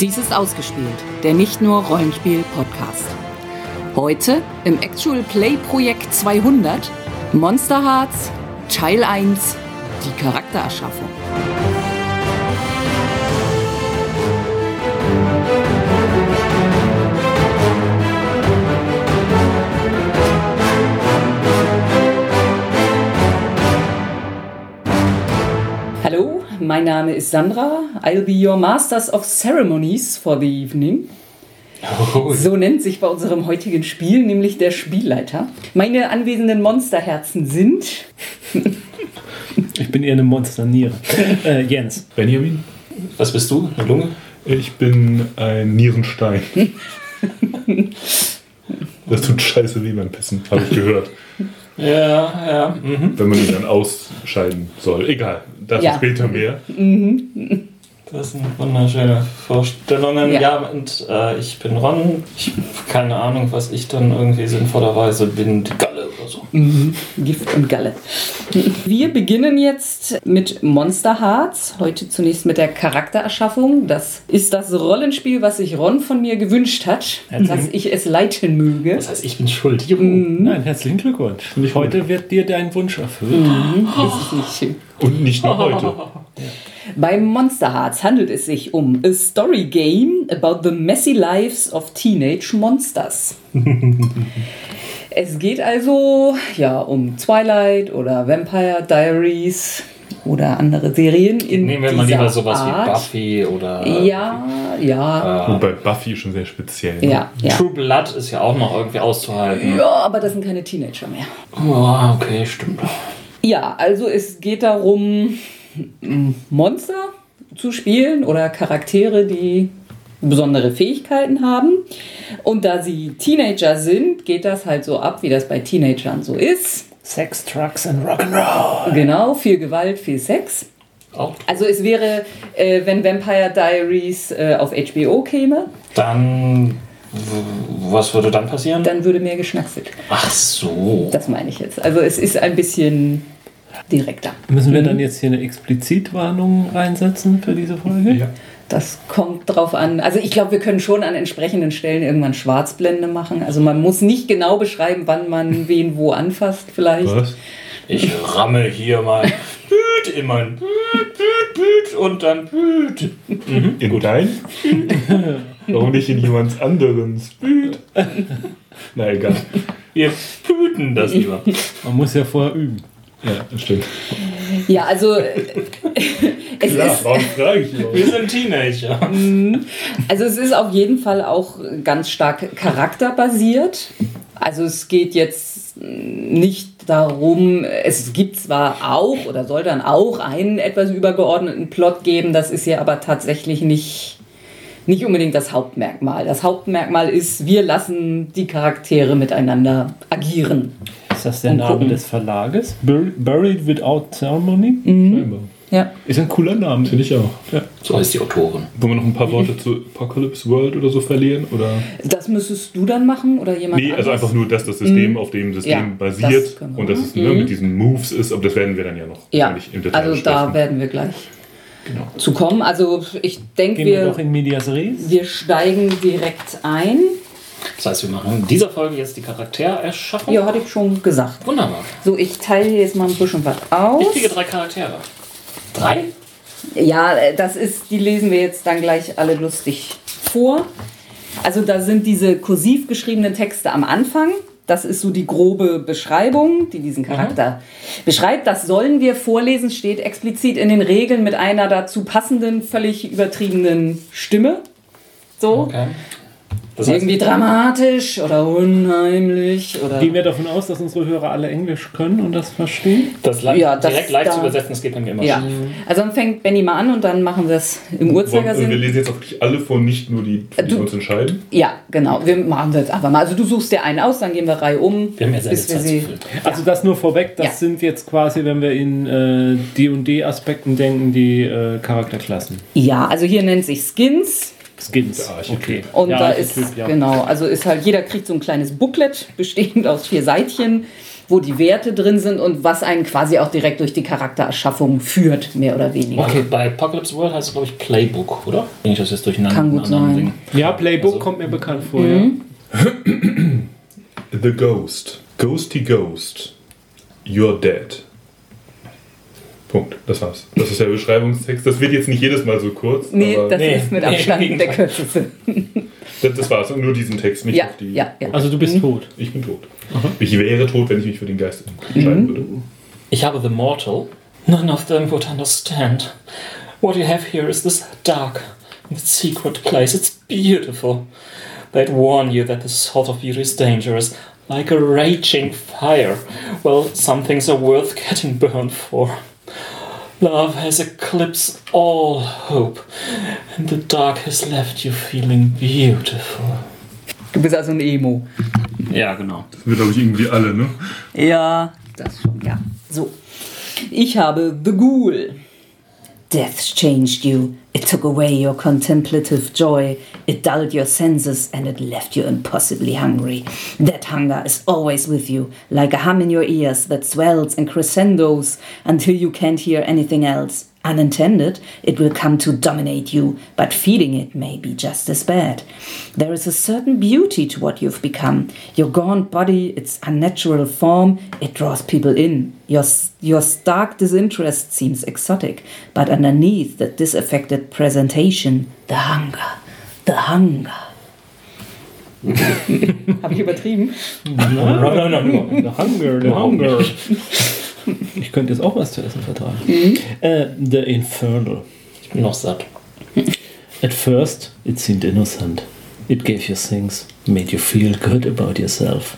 Dies ist ausgespielt, der nicht nur Rollenspiel-Podcast. Heute im Actual Play Projekt 200 Monster Hearts Teil 1 Die Charaktererschaffung. Mein Name ist Sandra. I'll be your Masters of Ceremonies for the evening. So nennt sich bei unserem heutigen Spiel nämlich der Spielleiter. Meine anwesenden Monsterherzen sind Ich bin eher eine Monsterniere. Äh, Jens. Benjamin, Was bist du? Eine Lunge? ich bin ein Nierenstein. Das tut scheiße weh beim Pissen, habe ich gehört. Ja, ja. Mhm. Wenn man ihn dann ausscheiden soll. Egal, dazu Ja. später mehr. Das sind wunderschöne Vorstellungen. Ja. Ja, und äh, ich bin Ron. Ich habe keine Ahnung, was ich dann irgendwie sinnvollerweise bin. Die Galle oder so. Gift und Galle. Wir beginnen jetzt mit Monster Hearts. Heute zunächst mit der Charaktererschaffung. Das ist das Rollenspiel, was sich Ron von mir gewünscht hat, dass ich es leiten möge. Das heißt, ich bin schuld. Juhu. Nein, herzlichen Glückwunsch. Heute wird dir dein Wunsch erfüllt. Das ist nicht Und nicht nur heute. Beim Monster Hearts handelt es sich um a story game about the messy lives of teenage monsters. es geht also ja um Twilight oder Vampire Diaries oder andere Serien in Nehmen wir mal lieber sowas Art. wie Buffy oder Ja, ja, Wobei Buffy schon sehr speziell. ne? ja, ja. True Blood ist ja auch noch irgendwie auszuhalten. Ja, aber das sind keine Teenager mehr. Oh, okay, stimmt. Ja, also es geht darum, Monster zu spielen oder Charaktere, die besondere Fähigkeiten haben. Und da sie Teenager sind, geht das halt so ab, wie das bei Teenagern so ist. Sex, Trucks and Rock'n'Roll. Genau, viel Gewalt, viel Sex. Auch. Also es wäre, äh, wenn Vampire Diaries äh, auf HBO käme, Dann, was würde dann passieren? dann würde mehr geschnackselt. Ach so. Das meine ich jetzt. Also es ist ein bisschen direkter. Müssen wir dann jetzt hier eine Explizitwarnung reinsetzen für diese Folge? Ja. Das kommt drauf an. Also ich glaube, wir können schon an entsprechenden Stellen irgendwann Schwarzblende machen. Also man muss nicht genau beschreiben, wann man wen wo anfasst vielleicht. Was? Ich ramme hier mal Büt in mein Büt, Büt, Büt und dann Büt. In dein? Warum nicht in jemands anderens? Büt. Na egal. Wir büten das lieber. Man muss ja vorher üben. Ja, das stimmt. Ja, also äh, es Klar, ist warum frage ich überhaupt? Wir sind Teenager. also es ist auf jeden Fall auch ganz stark charakterbasiert. Also es geht jetzt nicht darum, es gibt zwar auch oder soll dann auch einen etwas übergeordneten Plot geben, das ist ja aber tatsächlich nicht, nicht unbedingt das Hauptmerkmal. Das Hauptmerkmal ist, wir lassen die Charaktere miteinander agieren. Ist das der Und Name gucken. des Verlages? Bur Buried Without Ceremony? Scheinbar. Ja. Ist ein cooler Name. Finde ich auch. Ja. So heißt die Autorin. Wollen wir noch ein paar Worte zu Apocalypse World oder so verlieren? Oder? Das müsstest du dann machen oder jemand Nee, also anderes? einfach nur, dass das System auf dem System Ja, basiert das und dass es ne, mit diesen Moves ist, aber das werden wir dann ja noch Ja, im Detail also da besprechen. werden wir gleich Genau. zu kommen. Also ich denke, Gehen wir wir, doch in Medias Res. wir steigen direkt ein. Das heißt, wir machen in dieser Folge jetzt die Charaktererschaffung. Ja, hatte ich schon gesagt. Wunderbar. So, ich teile hier jetzt mal ein bisschen was aus. Ich kriege drei Charaktere. Drei? Ja, äh, das ist, die lesen wir jetzt dann gleich alle lustig vor. Also da sind diese kursiv geschriebenen Texte am Anfang. Das ist so die grobe Beschreibung, die diesen Charakter beschreibt. Das sollen wir vorlesen, steht explizit in den Regeln mit einer dazu passenden, völlig übertriebenen Stimme. So. Okay. Das heißt, Irgendwie dramatisch oder unheimlich oder. Gehen wir davon aus, dass unsere Hörer alle Englisch können und das verstehen? das Ja, das direkt live da- zu übersetzen, das geht bei mir immer Ja, also dann fängt Benny mal an und dann machen wir es im Wollen- Wir Uhrzeigersinn. lesen jetzt auch wirklich alle vor, nicht nur die, die du- uns entscheiden. Ja, genau. Wir machen das einfach mal. Also du suchst dir einen aus, dann gehen wir Reihe um. Wir haben ja sehr bis wir sie. Also das nur vorweg, das Ja. sind jetzt quasi, wenn wir in äh, D&D-Aspekten denken, die äh, Charakterklassen. Ja, also hier nennt sich Skins. Skins. Okay. Und Ja, da Archetyp, ist, ja. genau, also ist halt, jeder kriegt so ein kleines Booklet, bestehend aus vier Seitchen. wo die Werte drin sind und was einen quasi auch direkt durch die Charaktererschaffung führt, mehr oder weniger. Okay, bei Apocalypse World heißt es, glaube ich, Playbook, oder? Wenn ich das jetzt durcheinander Kann gut sein. Ja, Playbook Also- kommt mir bekannt vor. Ja. The Ghost. Ghosty Ghost. You're dead. Punkt. Das war's. Das ist der Beschreibungstext. Das wird jetzt nicht jedes Mal so kurz. Nee, aber das Nee, ist mit nee, Abstand der Gegenteil. kürzeste. das, das war's. Und nur diesen Text, nicht Ja, auf die. ja, ja. Also du bist tot. Ich bin tot. Ich wäre tot, wenn ich mich für den Geist entscheiden würde. Ich habe The Mortal. None of them would understand. What you have here is this dark and secret place. It's beautiful. They'd warn you that this sort of beauty is dangerous, like a raging fire. Well, some things are worth getting burned for. Love has eclipsed all hope, and the dark has left you feeling beautiful. Du bist also ein Emo. Ja, genau. Das wir, glaube ich, irgendwie alle, ne? Ja, das schon, ja. So. Ich habe The Ghoul. Death changed you. It took away your contemplative joy. It dulled your senses and it left you impossibly hungry. That hunger is always with you, like a hum in your ears that swells and crescendos until you can't hear anything else. Unintended, it will come to dominate you, but feeding it may be just as bad. There is a certain beauty to what you've become. Your gaunt body, its unnatural form, it draws people in. Your, your stark disinterest seems exotic, but underneath that disaffected presentation, the hunger, the hunger. Habe ich übertrieben? No, no, no, no. The hunger, the hunger. Ich könnte jetzt auch was zu essen vertragen. Mhm. Äh, the Infernal. Ich bin noch satt. At first, it seemed innocent. It gave you things, made you feel good about yourself.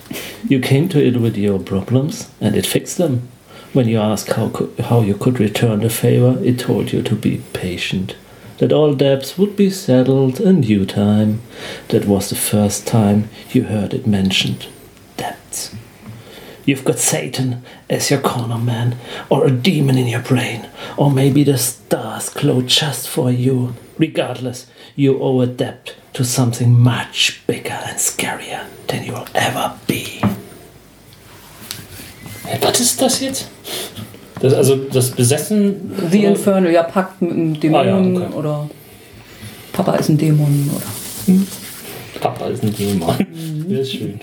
You came to it with your problems, and it fixed them. When you asked how, how you could return the favor, it told you to be patient. That all debts would be settled in due time. That was the first time you heard it mentioned. Debts. You've got Satan as your corner man, or a demon in your brain, or maybe the stars glow just for you. Regardless, you owe a debt to something much bigger and scarier than you'll ever be. Hey, was ist das jetzt? Das, also das Besessen. The oder- Infernal, ja, Pakt mit einem Dämon Ah, ja, okay. oder Papa ist ein Dämon oder. Papa ist ein Dämon. Das ist schön.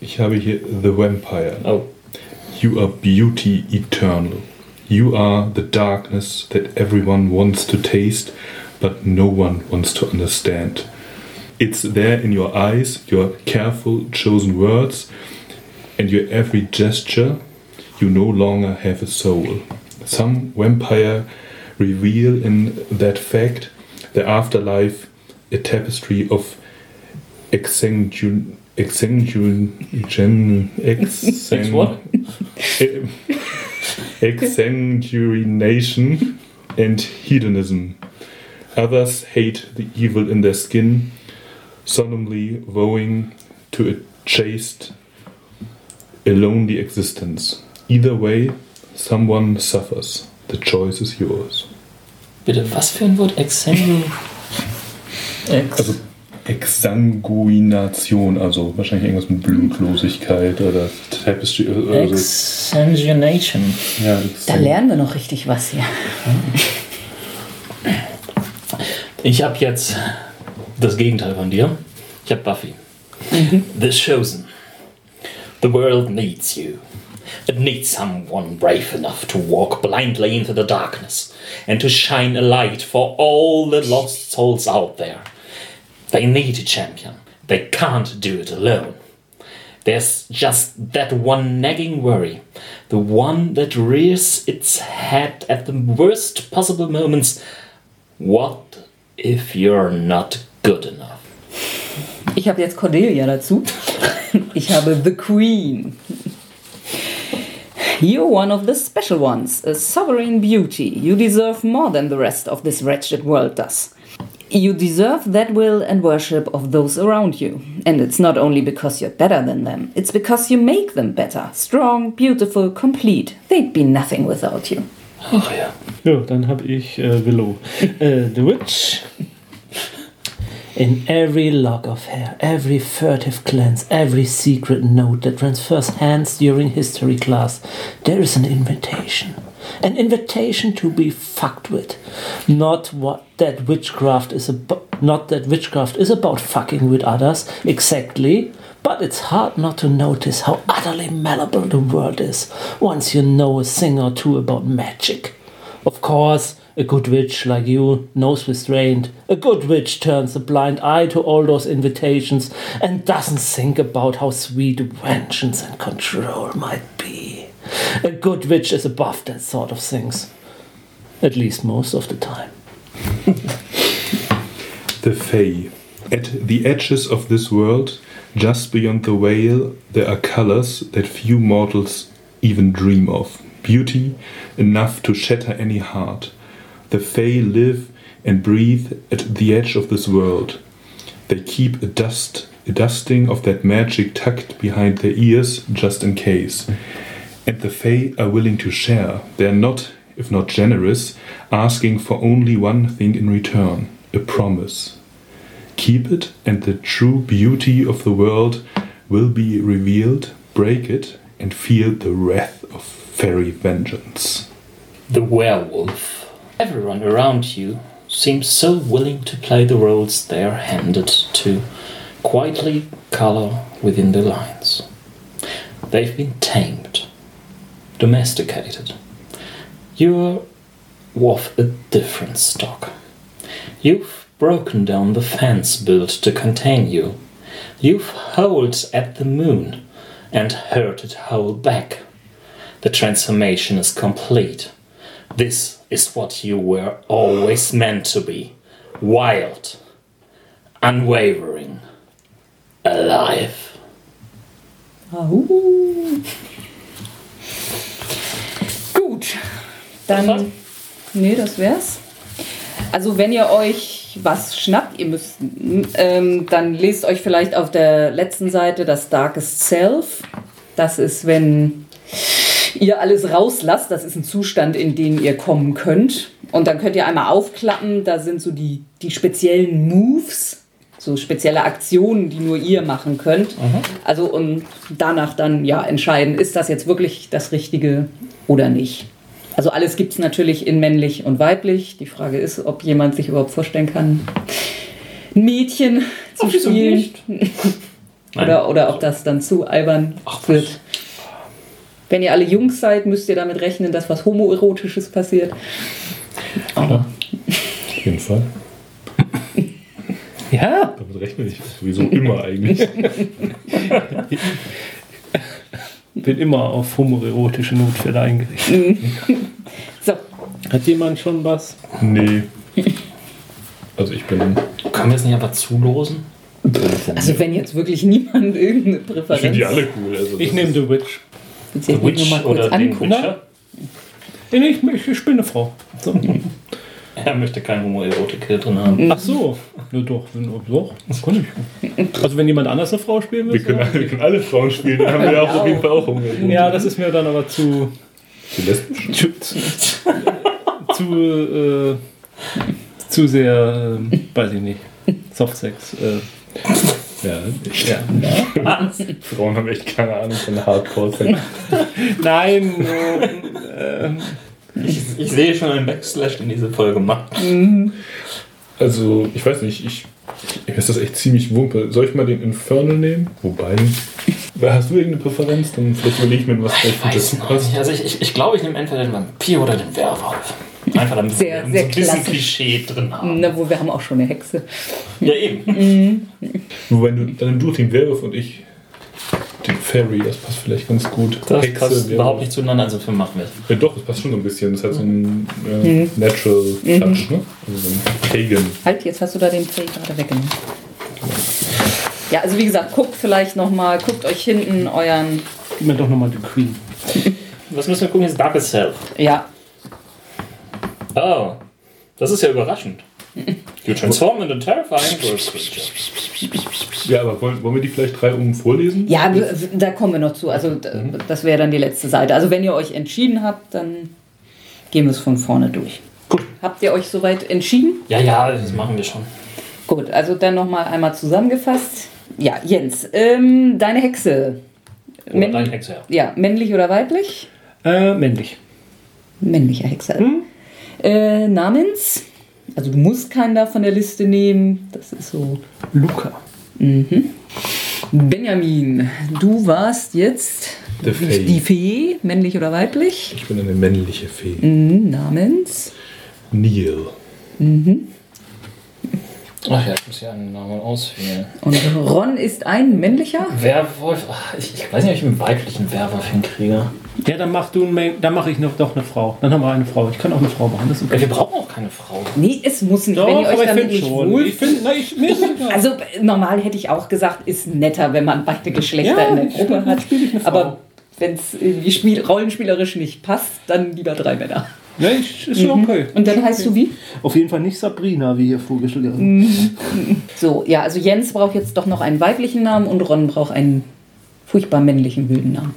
Ich habe hier The Vampire. Oh. You are beauty eternal. You are the darkness that everyone wants to taste, but no one wants to understand. It's there in your eyes, your careful chosen words, and your every gesture. You no longer have a soul. Some vampire reveal in that fact the afterlife a tapestry of exsanguin exsanguin gen Ex what? exsanguination and hedonism. Others hate the evil in their skin, solemnly vowing to a chaste, a lonely existence. Either way, someone suffers. The choice is yours. Bitte, was für ein Wort? Exsangu. Ex. Also Exsanguination, also wahrscheinlich irgendwas mit Blutlosigkeit oder Tapestry. Also, Exsanguination. ja, Da lernen wir noch richtig was hier. Ich habe jetzt das Gegenteil von dir. Ich habe Buffy. The Chosen. The world needs you. It needs someone brave enough to walk blindly into the darkness and to shine a light for all the lost souls out there. They need a champion. They can't do it alone. There's just that one nagging worry, the one that rears its head at the worst possible moments. What if you're not good enough? Ich habe jetzt Cordelia dazu. Ich habe The Queen. You're one of the special ones, a sovereign beauty. You deserve more than the rest of this wretched world does. You deserve that will and worship of those around you. And it's not only because you're better than them, it's because you make them better. Strong, beautiful, complete. They'd be nothing without you. Ach ja. Ja, dann habe ich äh, Willow. äh, The Witch. In every lock of hair, every furtive glance, every secret note that transfers hands during history class, there is an invitation. An invitation to be fucked with. Not what that witchcraft is about not that witchcraft is about fucking with others, exactly, but it's hard not to notice how utterly malleable the world is once you know a thing or two about magic. Of course, a good witch like you knows restraint. A good witch turns a blind eye to all those invitations and doesn't think about how sweet vengeance and control might. A good witch is above that sort of things. At least most of the time. The Fae. At the edges of this world, just beyond the veil, there are colors that few mortals even dream of. Beauty enough to shatter any heart. The Fae live and breathe at the edge of this world. They keep a dust, a dusting of that magic tucked behind their ears just in case. And the Fae are willing to share. They are not, if not generous, asking for only one thing in return a promise. Keep it, and the true beauty of the world will be revealed. Break it, and feel the wrath of fairy vengeance. The werewolf. Everyone around you seems so willing to play the roles they are handed to, quietly color within the lines. They've been tamed, domesticated. You're of a different stock. You've broken down the fence built to contain you. You've howled at the moon and heard it howl back. The transformation is complete. This is what you were always meant to be wild, unwavering, alive. Ahu. Dann. Nee, das wär's. Also, wenn ihr euch was schnappt, ihr müsst, ähm, dann lest euch vielleicht auf der letzten Seite das Darkest Self. Das ist, wenn ihr alles rauslasst. Das ist ein Zustand, in den ihr kommen könnt. Und dann könnt ihr einmal aufklappen. Da sind so die, die speziellen Moves, so spezielle Aktionen, die nur ihr machen könnt. Also und danach dann ja entscheiden, ist das jetzt wirklich das Richtige oder nicht. Also alles gibt es natürlich in männlich und weiblich. Die Frage ist, ob jemand sich überhaupt vorstellen kann, ein Mädchen zu wieso spielen. nicht? Oder, oder ob das dann zu albern Ach, wird. Wenn ihr alle Jungs seid, müsst ihr damit rechnen, dass was Homoerotisches passiert. Aber Auf jeden Fall. Ja, Damit rechne ich sowieso immer eigentlich. bin immer auf homoerotische Notfälle eingerichtet. so, Hat jemand schon was? Nee. Also ich bin. Können wir es nicht einfach zulosen? also wenn jetzt wirklich niemand irgendeine Ich Präferenz finde die alle cool. Also Ich nehme The Witch. The Witch oder den angucken? Witcher? Nee, Ich, ich, ich bin eine Frau. So. Er möchte kein Homoerotik hier drin haben. Ach so. Ja, doch, wenn, doch, das kann ich. Also wenn jemand anders eine Frau spielen will. Wir können, wir können alle Frauen spielen, dann haben wir auch auf jeden Fall auch Hunger. Ja, das ist mir dann aber zu. Die lesbisch? zu, zu, äh, zu sehr, äh, weiß ich nicht, Softsex. Äh, Ja. ja. Frauen haben echt keine Ahnung von Hardcore-Sex. Nein, äh, Ich, ich sehe schon einen Backslash in diese Folge machen. Also, ich weiß nicht, ich, ich ist das echt ziemlich wumpe. Soll ich mal den Infernal nehmen? Wobei, hast du irgendeine Präferenz? Dann vielleicht überlege ich mir, was vielleicht Ich gut weiß dazu passt. nicht. Also ich, ich, ich glaube, ich nehme entweder den Vampir oder den Werwolf. Einfach damit Sehr, wir sehr so ein bisschen klassisch. Klischee drin haben. Na, wo wir haben auch schon eine Hexe. Ja, eben. Wobei du, dann nimm du den Werwolf und ich den Fairy, das passt vielleicht ganz gut. Das Hexe, passt überhaupt nicht zueinander, also für machen wir es. Ja, doch, das passt schon so ein bisschen. Das hat so einen äh, Natural Touch, ne? Also so ein Pagan. Halt, jetzt hast du da den Play gerade weggenommen. Ja, also wie gesagt, guckt vielleicht nochmal, guckt euch hinten euren, gib mir doch nochmal die Queen. Was müssen wir gucken? Jetzt Darkest Self. ja, Oh, das ist ja überraschend. You transform into terrifying ghost. Ja, aber wollen, wollen wir die vielleicht drei um vorlesen? ja, da kommen wir noch zu. Also d- das wäre dann die letzte Seite. Also wenn ihr euch entschieden habt, dann gehen wir es von vorne durch. Gut. Habt ihr euch soweit entschieden? Ja, ja, das machen wir schon. Gut, also dann nochmal einmal zusammengefasst. Ja, Jens, ähm, deine Hexe. Oder Männ- dein Hexe, ja. Ja, männlich oder weiblich? Äh, männlich. Männlicher Hexer. Äh, Namens? Also du musst keinen da von der Liste nehmen. Das ist so. Luca. Benjamin, du warst jetzt Fee. die Fee, männlich oder weiblich? Ich bin eine männliche Fee. Mhm, Namens? Neil. Ach ja, ich muss ja einen Namen auswählen. Und Ron ist ein männlicher? Werwolf. Ach, ich, ich weiß nicht, ob ich einen weiblichen Werwolf hinkriege. Ja, dann mach du ein dann mache ich noch doch eine Frau. Dann haben wir eine Frau. Ich kann auch eine Frau machen. Das ist okay. wir brauchen auch keine Frau. Nee, es muss nicht, Doch, wenn ihr euch aber ich damit finde nicht schon. wohl Ich finde, nein, ich, mir. Also normal hätte ich auch gesagt, ist netter, wenn man beide Geschlechter Ja, in der Gruppe hat. Aber wenn es spiel rollenspielerisch nicht passt, dann lieber drei Männer. Ja, ich, ist schon okay. Und dann heißt du wie? Auf jeden Fall nicht Sabrina, wie hier vorgestellt wird. So, ja, also Jens braucht jetzt doch noch einen weiblichen Namen und Ron braucht einen furchtbar männlichen wilden Namen.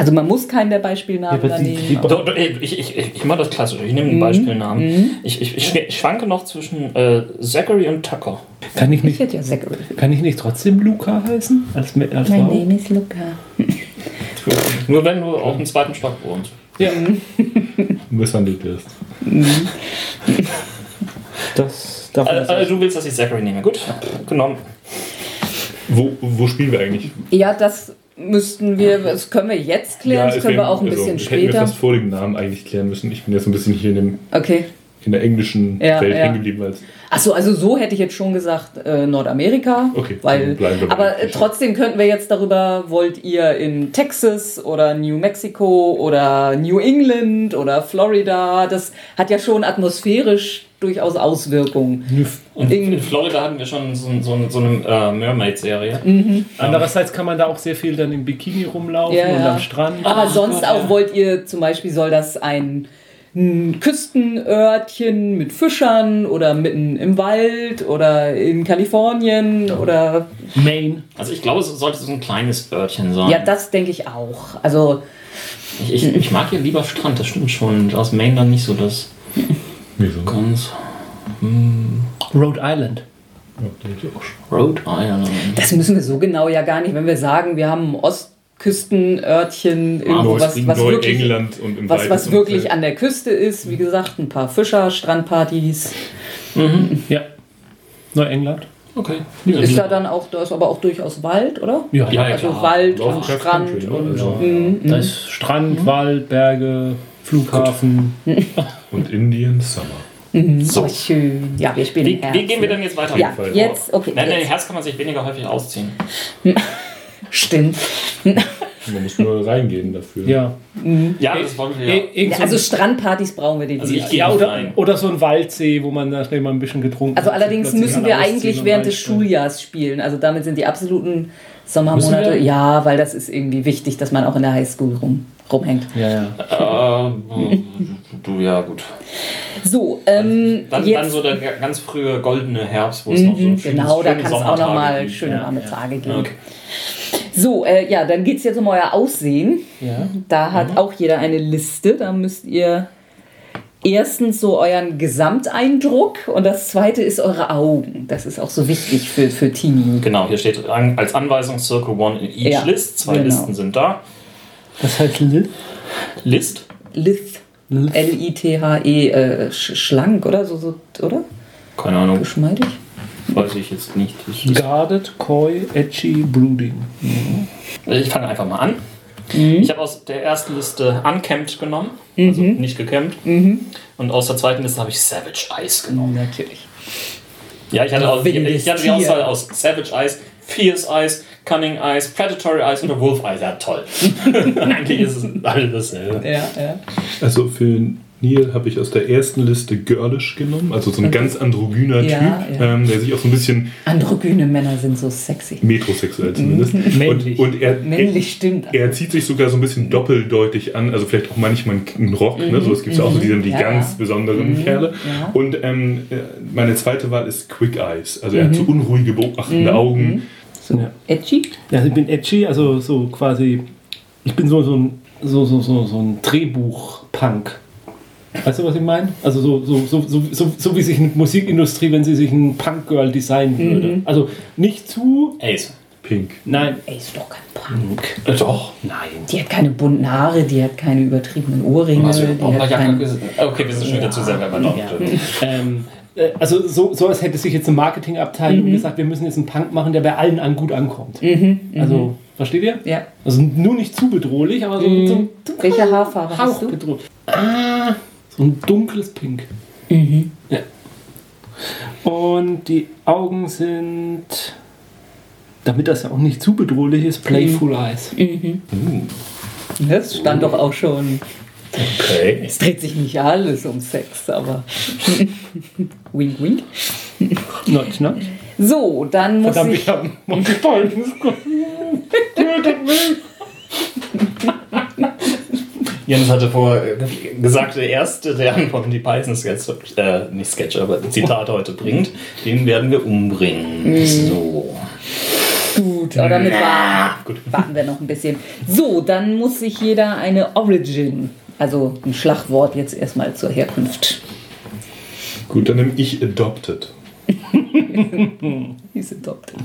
Also man muss keinen der Beispielnamen Ja, nehmen. Ich, ich, ich, ich mache das klassisch. Ich nehme den Beispielnamen. Ich, ich, ich schw- schwanke noch zwischen äh, Zachary und Tucker. Kann ich Ich nicht, hätte ja Zachary. kann ich nicht trotzdem Luca heißen? Als, als Mein? Name ist Luca. Nur wenn du auf dem zweiten Stock wohnst. Ja, Misshandelt wirst. das darf Äh, man äh, sagen. du willst, dass ich Zachary nehme. Gut, genommen. Wo, wo spielen wir eigentlich? Ja, das müssten wir, das können wir jetzt klären, das es können wir auch ein also, bisschen das Hätten wir später. fast vor dem Namen eigentlich klären müssen. Ich bin jetzt ein bisschen hier in, dem, Okay. In der englischen Ja, Welt ja. hängen geblieben. Als, Achso, also so hätte ich jetzt schon gesagt äh, Nordamerika. Okay, weil, aber äh, trotzdem könnten wir jetzt darüber, wollt ihr in Texas oder New Mexico oder New England oder Florida? Das hat ja schon atmosphärisch durchaus Auswirkungen. Und In- in Florida hatten wir schon so, so, so eine äh, Mermaid-Serie. Andererseits kann man da auch sehr viel dann im Bikini rumlaufen Ja, und ja. am Strand. Aber sonst Gott, auch ja. wollt ihr zum Beispiel, soll das ein, ein Küstenörtchen mit Fischern oder mitten im Wald oder in Kalifornien oder Maine. Also ich glaube, es sollte so ein kleines Örtchen sein. ja, das denke ich auch. Also ich, ich, ich mag hier lieber Strand, das stimmt schon. Aus Maine dann nicht so das wieso? ganz... Rhode Island. Ja. Rhode Island. Das müssen wir so genau ja gar nicht, wenn wir sagen, wir haben Ostküstenörtchen, irgendwo Neu- was, was wirklich, Neuengland und im was, was wirklich Umfeld. an der Küste ist. Wie gesagt, ein paar Fischer, Strandpartys. Ja. Neuengland. Okay. Ist da dann auch, da ist aber auch durchaus Wald, oder? Ja, Ja, ja, Also klar. Wald und Strand Country, ne? und Also- Mhm, Da ist Strand, Wald, Berge, Flughafen. Und Indian Summer. So. Oh, schön. Ja, wir spielen Wie, Herbst. wie gehen wir denn jetzt weiter? Ja, jetzt, okay. Nein, jetzt. Herz kann man sich weniger häufig ausziehen. Stimmt. Man muss nur reingehen dafür. Ja. Ja, das wollen wir ja. Ein- Also Strandpartys brauchen wir Also definitiv. ich gehe ja, oder, rein. oder so ein Waldsee, wo man da schnell mal ein bisschen getrunken Also hat. allerdings Plötzlich müssen wir eigentlich während des. Schuljahrs spielen. Also damit sind die absoluten Sommermonate. Ja, weil das ist irgendwie wichtig, dass man auch in der Highschool rum, rumhängt. Ja, ja. Äh, du, ja, gut. So, ähm, Dann, jetzt, dann so der ganz frühe goldene Herbst, wo es noch so Mhm, schönes- genau, da schöne kann es auch nochmal schöne warme ja. Tage geben. Okay. So, äh, ja, dann geht es jetzt um euer Aussehen. ja. Da hat auch jeder eine Liste. Da müsst ihr erstens so euren Gesamteindruck und das zweite ist eure Augen. Das ist auch so wichtig für, für Teenie. Genau, hier steht an, als Anweisung Circle One in each Ja, List. Zwei genau. Listen sind da. Das heißt Lil. List. Lith. Lith. L-I-T-H-E, äh, sch schlank, oder? So, so, oder? Keine Ahnung, Geschmeidig? Weiß ich jetzt nicht. Ich, Guarded, coy, edgy, brooding. ich fange einfach mal an. Mhm. Ich habe aus der ersten Liste Unkempt genommen, also nicht gekämmt. Mhm. Und aus der zweiten Liste habe ich Savage Eyes genommen. Natürlich. Ja, ich hatte, aus, ich, ich hatte die. Auswahl aus Savage Eyes, Fierce Eyes, Cunning Eyes, Predatory Eyes oder Wolf Eyes. Ja, toll. Eigentlich ist es alles dasselbe. Ja, ja. Also für Neil habe ich aus der ersten Liste Girlish genommen, also so ein ganz androgyner Ja, Typ, ja. Ähm, der sich auch so ein bisschen Androgyne Männer sind so sexy. metrosexuell zumindest. Männlich. Und, und er, Männlich stimmt. er zieht sich sogar so ein bisschen doppeldeutig an, also vielleicht auch manchmal einen Rock, ne? so es gibt ja auch so die, die Ja, ganz ja. besonderen Kerle. ja. Und ähm, äh, meine zweite Wahl ist Quick Eyes, also er hat so unruhige, beobachtende Augen. So, Ja. edgy? Ja, ich bin edgy, also so quasi. Ich bin so, so ein, so, so, so, so ein Drehbuch-Punk. Weißt du, was ich meine? Also so, so, so, so, so, so wie sich eine Musikindustrie, wenn sie sich ein Punk-Girl designen würde. Also nicht zu... Ace. Pink. Nein. Ey, ist doch kein Punk. Äh, Doch. Nein. Die hat keine bunten Haare, die hat keine übertriebenen Ohrringe. Du die mal hat Jacke kein, Okay, wir sind schon wieder zu sehr bei Ja. ähm, äh, also so, so als hätte sich jetzt eine Marketingabteilung gesagt, wir müssen jetzt einen Punk machen, der bei allen an gut ankommt. Also, versteht ihr? ja. Also nur nicht zu bedrohlich, aber so, so ein Welche Haarfarbe hast Hauch du? bedrohlich. Ah, so ein dunkles Pink. Ja. Und die Augen sind, damit das ja auch nicht zu bedrohlich ist, Playful Eyes. Das stand doch auch schon. Okay. Es dreht sich nicht alles um Sex, aber. wink, wink. Notch, notch. So, dann muss Verdammt, ich. ich habe Monty Pythons Jens hatte vorher äh, gesagt, der erste, der einen von die Python Sketch, äh, nicht Sketch, aber Zitat heute bringt, den werden wir umbringen. So. Gut, aber damit warten, warten wir noch ein bisschen. So, dann muss sich jeder eine Origin, also ein Schlagwort jetzt erstmal zur Herkunft. Gut, dann nehme ich Adopted. Hieß adopted.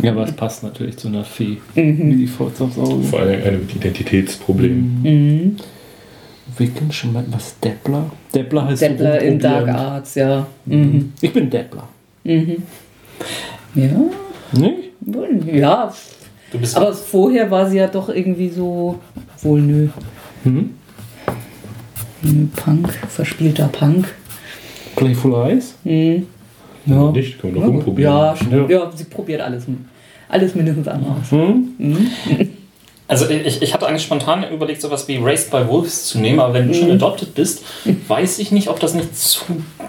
Ja, aber es passt natürlich zu einer Fee. Wie die Furz aufs Auge. Vor allem mit Identitätsproblemen. Wiccan, schon mal was? Deppler? Deppler heißt Deppler so in Dark. Arts, ja. Mhm. Ich bin Deppler. Ja, Nicht? ja. Du bist Aber vorher war sie ja doch irgendwie so. Wohl nö. Hm? Nö, Punk, verspielter Punk. Playful Eyes? Mhm. Ja. Nicht, können wir noch rumprobieren. Ja, stimmt. Ja. Ja, sie probiert alles, alles mindestens einmal aus. Hm? Also ich, ich hatte eigentlich spontan überlegt, sowas wie Raised by Wolves zu nehmen, aber wenn du schon adopted bist, weiß ich nicht, ob das nicht zu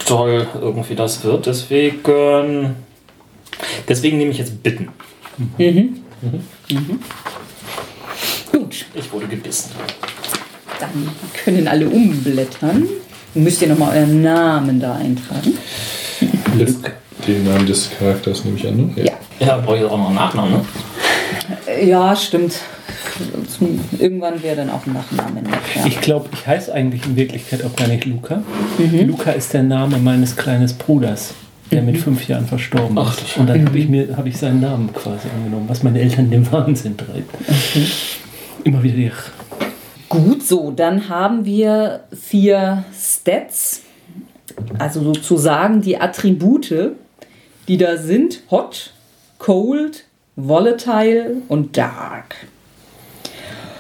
doll irgendwie das wird. Deswegen, deswegen nehme ich jetzt Bitten. Gut, Ich wurde gebissen. dann können alle umblättern. Müsst ihr nochmal euren Namen da eintragen? Das, den Namen des Charakters nehme ich an, ne? Ja. Ja, brauche ich jetzt auch noch einen Nachnamen, ne? Äh, Ja, stimmt. Irgendwann wäre dann auch ein Nachname nett. Ja. Ich glaube, ich heiße eigentlich in Wirklichkeit auch gar nicht Luca. Luca ist der Name meines kleinen Bruders, der mit fünf Jahren verstorben Ach, ist. Und dann habe ich, mir- hab ich seinen Namen quasi angenommen, was meine Eltern den Wahnsinn treibt. Immer wieder die Gut, so, dann haben wir vier Stats, also sozusagen die Attribute, die da sind: Hot, Cold, Volatile und Dark.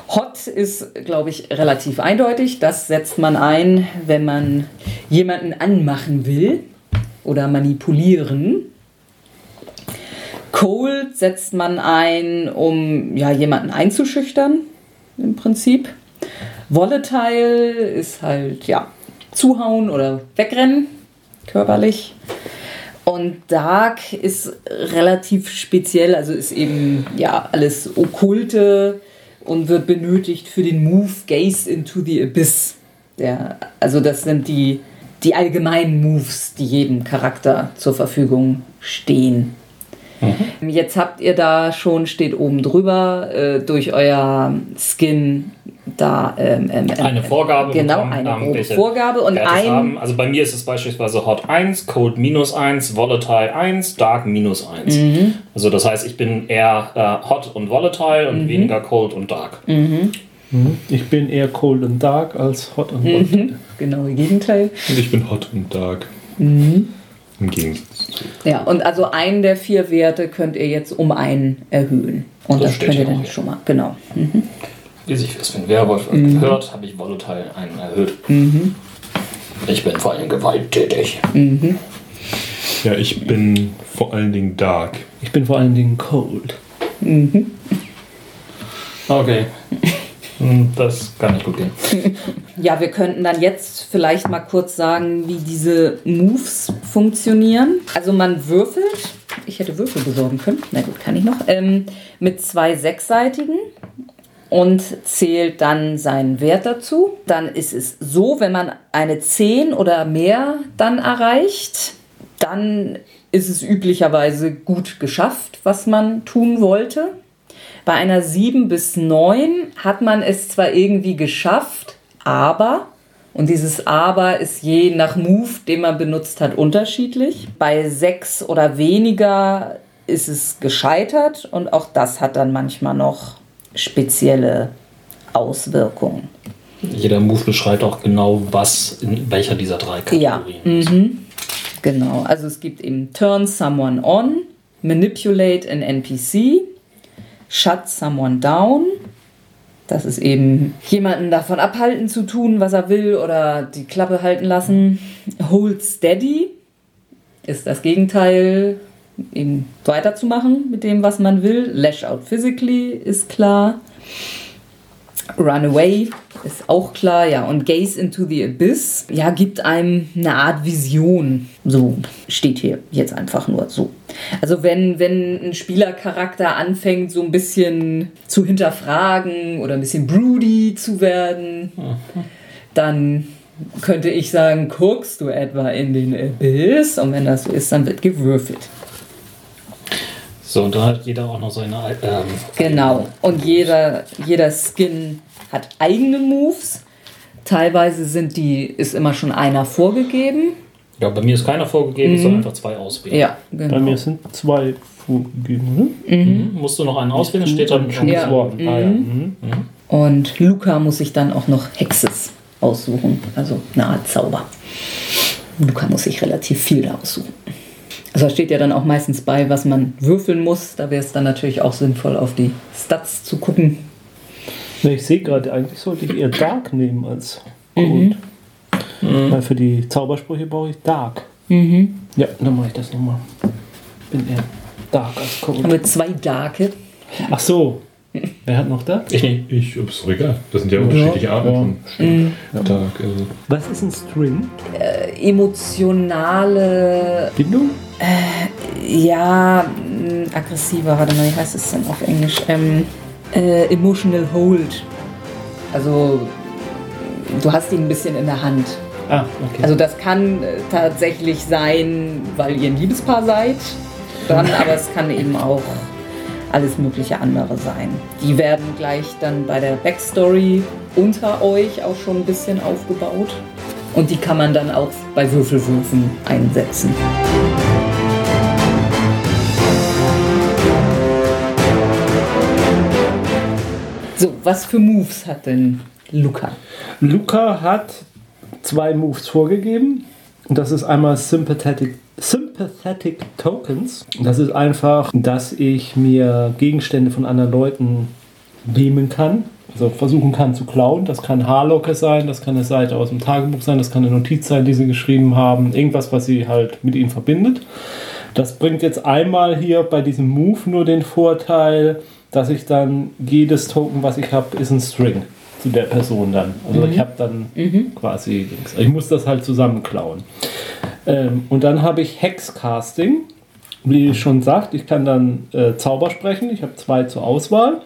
Hot ist, glaube ich, relativ eindeutig. Das setzt man ein, wenn man jemanden anmachen will oder manipulieren. Cold setzt man ein, um ja, jemanden einzuschüchtern, im Prinzip. Volatile ist halt, ja, zuhauen oder wegrennen, körperlich. Und Dark ist relativ speziell, also ist eben, ja, alles Okkulte und wird benötigt für den Move Gaze into the Abyss. Der, also das sind die, die allgemeinen Moves, die jedem Charakter zur Verfügung stehen. Jetzt habt ihr da schon, steht oben drüber, äh, durch euer Skin da ähm, ähm, ähm, Eine Vorgabe. Genau, bekommen, eine ähm, grobe Vorgabe und ein. haben. Also bei mir ist es beispielsweise Hot 1, Cold minus 1, Volatile 1, Dark minus 1. Mhm. Also das heißt, ich bin eher äh, Hot und Volatile Mhm. und weniger Cold und Dark. Ich bin eher cold and dark als hot and hot. Genau, im Gegenteil. Und ich bin Hot und Dark. Mhm. Im Gegensatz. Ja, und also einen der vier Werte könnt ihr jetzt um einen erhöhen. Und Das das, steht könnt ihr dann schon mal, genau. Wie sich das für ein Werwolf Mhm. gehört, habe ich Volatile einen erhöht. Ich bin vor allem gewalttätig. Ja, ich bin vor allen Dingen Dark. Ich bin vor allen Dingen cold. Okay. Hm, Das kann nicht gut gehen. Ja, wir könnten dann jetzt vielleicht mal kurz sagen, wie diese Moves funktionieren. Also man würfelt, ich hätte Würfel besorgen können, na gut, kann ich noch, ähm, mit zwei sechsseitigen und zählt dann seinen Wert dazu. Dann ist es so, wenn man eine 10 oder mehr dann erreicht, dann ist es üblicherweise gut geschafft, was man tun wollte. Bei einer 7 bis 9 hat man es zwar irgendwie geschafft, aber Und dieses Aber ist je nach Move, den man benutzt hat, unterschiedlich. Bei sechs oder weniger ist es gescheitert und auch das hat dann manchmal noch spezielle Auswirkungen. Jeder Move beschreibt auch genau, was in welcher dieser drei Ja, Kategorien ist. mhm. genau. Also es gibt eben Turn Someone On, Manipulate an NPC, Shut Someone Down. Das ist eben jemanden davon abhalten zu tun, was er will oder die Klappe halten lassen. Hold Steady ist das Gegenteil, eben weiterzumachen mit dem, was man will. Lash Out Physically ist klar. Runaway ist auch klar, ja. Und Gaze into the Abyss, ja, gibt einem eine Art Vision. So steht hier jetzt einfach nur so. Also wenn, wenn ein Spielercharakter anfängt, so ein bisschen zu hinterfragen oder ein bisschen broody zu werden, dann könnte ich sagen, guckst du etwa in den Abyss? Und wenn das so ist, dann wird gewürfelt. So, und da hat jeder auch noch seine. Ähm, Genau. Und jeder, jeder Skin hat eigene Moves. Teilweise sind die, ist immer schon einer vorgegeben. ja, bei mir ist keiner vorgegeben, Mhm. ich soll einfach zwei auswählen. Ja, Bei genau. mir sind zwei vorgegeben, ne? Mhm. Musst du noch einen auswählen? Steht dann schon. Ja. Worden. Ah, ja. Mhm. Und Luca muss sich dann auch noch Hexes aussuchen. Also eine Art Zauber. Luca muss sich relativ viel da aussuchen. Also da steht ja dann auch meistens bei, was man würfeln muss. Da wäre es dann natürlich auch sinnvoll, auf die Stats zu gucken. Ich sehe gerade, eigentlich sollte ich eher Dark nehmen als Gold. Weil für die Zaubersprüche brauche ich Dark. Ja, dann mache ich das nochmal. Bin eher Dark als Haben Gold. wir zwei Darke. Ach so. Wer hat noch Dark? Ich. Ich, doch egal. Das sind ja unterschiedliche Arten von Tag. Also. Was ist ein String? Emotionale, Bindung? ja, mh, aggressiver, warte mal, wie heißt es denn auf Englisch? Ähm, äh, emotional Hold. Also du hast ihn ein bisschen in der Hand. Ah, okay. Also das kann äh, tatsächlich sein, weil ihr ein Liebespaar seid, dann, aber es kann eben auch alles mögliche andere sein. Die werden gleich dann bei der Backstory unter euch auch schon ein bisschen aufgebaut. Und die kann man dann auch bei Würfelwürfen einsetzen. So, was für Moves hat denn Luca? Luca hat zwei Moves vorgegeben. Und das ist einmal Sympathetic, Sympathetic Tokens. Das ist einfach, dass ich mir Gegenstände von anderen Leuten nehmen kann. Also versuchen kann zu klauen. Das kann Haarlocke sein, das kann eine Seite aus dem Tagebuch sein, das kann eine Notiz sein, die sie geschrieben haben. Irgendwas, was sie halt mit ihnen verbindet. Das bringt jetzt einmal hier bei diesem Move nur den Vorteil, dass ich dann jedes Token, was ich habe, ist ein String zu der Person dann. Also ich habe dann quasi, Dings. ich muss das halt zusammenklauen. Ähm, und dann habe ich Hexcasting, wie ich schon sagt, ich kann dann äh, Zauber sprechen. Ich habe zwei zur Auswahl.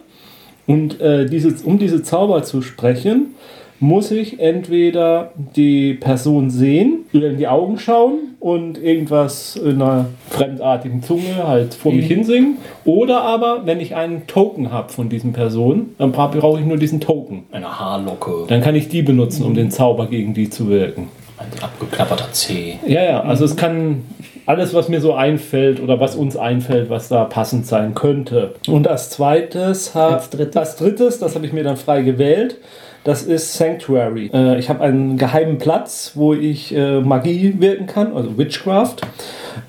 Und äh, diese, um diese Zauber zu sprechen, muss ich entweder die Person sehen, ihr in die Augen schauen und irgendwas in einer fremdartigen Zunge halt vor mich hinsingen. Oder aber, wenn ich einen Token habe von diesen Personen, dann bra- brauche ich nur diesen Token. Eine Haarlocke, Dann kann ich die benutzen, um den Zauber gegen die zu wirken. ein abgeklapperter Zeh. Ja, ja, also es kann alles, was mir so einfällt oder was uns einfällt, was da passend sein könnte. Und als zweites, Als drittes? als drittes das habe ich mir dann frei gewählt, das ist Sanctuary. Äh, ich habe einen geheimen Platz, wo ich äh, Magie wirken kann, also Witchcraft,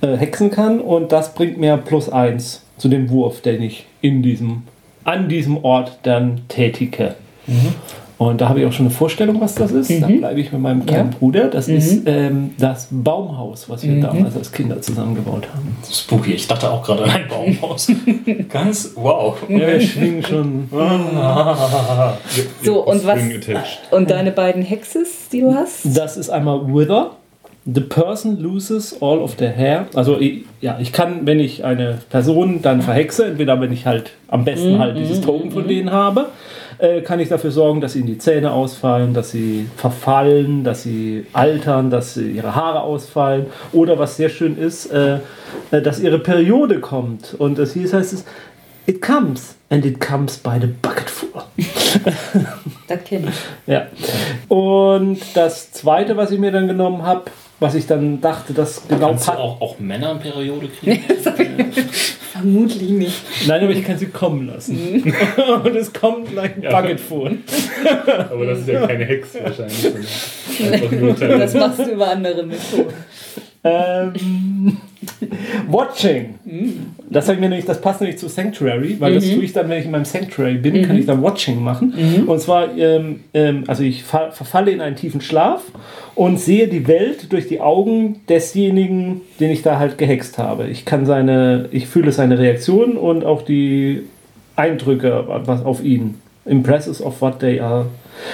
äh, hexen kann und das bringt mir plus eins zu dem Wurf, den ich in diesem, an diesem Ort dann tätige. Und da habe ich auch schon eine Vorstellung, was das ist. Da bleibe ich mit meinem kleinen Ja. Bruder. Das ist ähm, das Baumhaus, was wir damals als Kinder zusammengebaut haben. Spooky, ich dachte auch gerade an ein Baumhaus. Ganz wow. Ja, wir schwingen schon. So, und was? Und deine beiden Hexes, die du hast? Das ist einmal Wither. The person loses all of their hair. Also ich, ja, ich kann, wenn ich eine Person dann verhexe, entweder wenn ich halt am besten halt dieses Token von denen habe, äh, kann ich dafür sorgen, dass ihnen die Zähne ausfallen, dass sie verfallen, dass sie altern, dass sie ihre Haare ausfallen. Oder was sehr schön ist, äh, äh, dass ihre Periode kommt. Und das hieß heißt es, it comes and it comes by the bucketful. das kenne ich. Ja. Und das zweite, was ich mir dann genommen habe, was ich dann dachte, das genau Kannst du auch, auch Männer in Periode kriegen? Vermutlich nicht. Nein, aber ich kann sie kommen lassen. Und es kommt gleich ein Ja. Bucket vor. Aber das ist ja keine Hexe wahrscheinlich. Das machst du über andere Methoden. Ähm, Watching. Das habe ich mir nämlich, das passt nämlich zu Sanctuary, weil das tue ich dann, wenn ich in meinem Sanctuary bin, kann ich dann Watching machen. Und zwar, ähm, ähm, also ich fa- verfalle in einen tiefen Schlaf und sehe die Welt durch die Augen desjenigen, den ich da halt gehext habe. Ich kann seine, ich fühle seine Reaktion und auch die Eindrücke was auf ihn. Impressions of what they are.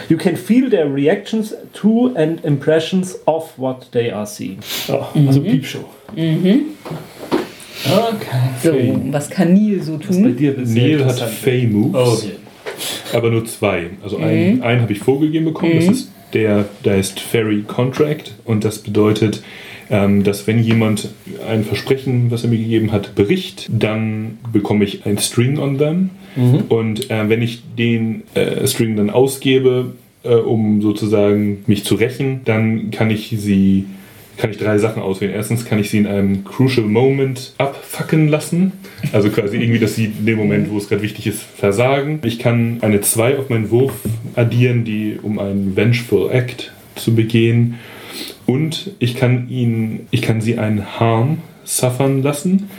You can feel their reactions to and impressions of what they are seeing. Ja, also Piepshow. Okay. So, was kann Neil so Was bei tun? dir Neil hat Fey Moves, Okay. aber nur zwei. Also einen, einen habe ich vorgegeben bekommen. Das ist der, der ist Fairy Contract und das bedeutet, ähm, dass wenn jemand ein Versprechen, was er mir gegeben hat, bricht, dann bekomme ich ein String on them. Und äh, wenn ich den äh, String dann ausgebe, äh, um sozusagen mich zu rächen, dann kann ich sie kann ich drei Sachen auswählen. Erstens kann ich sie in einem Crucial Moment abfacken lassen. Also quasi irgendwie, dass sie in dem Moment, wo es gerade wichtig ist, versagen. Ich kann eine 2 auf meinen Wurf addieren, die um einen Vengeful Act zu begehen. Und ich kann ihn, ich kann sie einen Harm suffern lassen.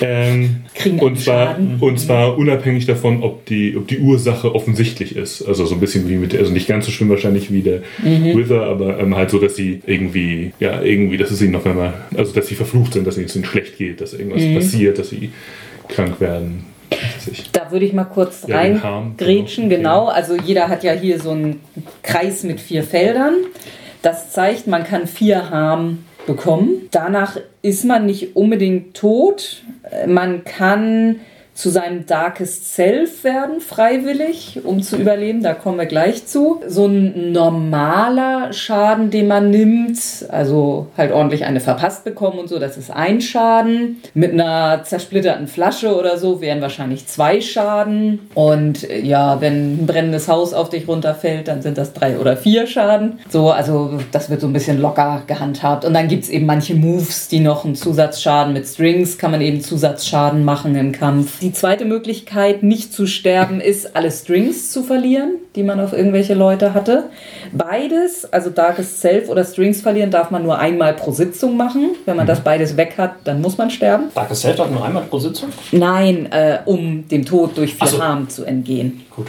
Ähm, Kriegen und zwar, Schaden. und zwar unabhängig davon, ob die, ob die Ursache offensichtlich ist. Also so ein bisschen wie mit, also nicht ganz so schlimm wahrscheinlich wie der Wither, aber ähm, halt so, dass sie irgendwie, ja, irgendwie, dass es ihnen noch einmal, also dass sie verflucht sind, dass es ihnen schlecht geht, dass irgendwas passiert, dass sie krank werden. Da würde ich mal kurz Ja, Harm, reingrätschen. genau. Genau, also jeder hat ja hier so einen Kreis mit vier Feldern. Das zeigt, man kann vier Harm bekommen. Danach ist man nicht unbedingt tot. Äh, Man kann zu seinem Darkest Self werden, freiwillig, um zu überleben. Da kommen wir gleich zu. So ein normaler Schaden, den man nimmt, also halt ordentlich eine verpasst bekommen und so, das ist ein Schaden. Mit einer zersplitterten Flasche oder so wären wahrscheinlich zwei Schaden. Und ja, wenn ein brennendes Haus auf dich runterfällt, dann sind das drei oder vier Schaden. So, also das wird so ein bisschen locker gehandhabt. Und dann gibt es eben manche Moves, die noch einen Zusatzschaden mit Strings, kann man eben Zusatzschaden machen im Kampf. Die zweite Möglichkeit, nicht zu sterben, ist, alle Strings zu verlieren, die man auf irgendwelche Leute hatte. Beides, also Darkest Self oder Strings verlieren, darf man nur einmal pro Sitzung machen. Wenn man das beides weg hat, dann muss man sterben. Darkest Self hat nur einmal pro Sitzung? Nein, äh, um dem Tod durch vier so. Harm zu entgehen. Gut.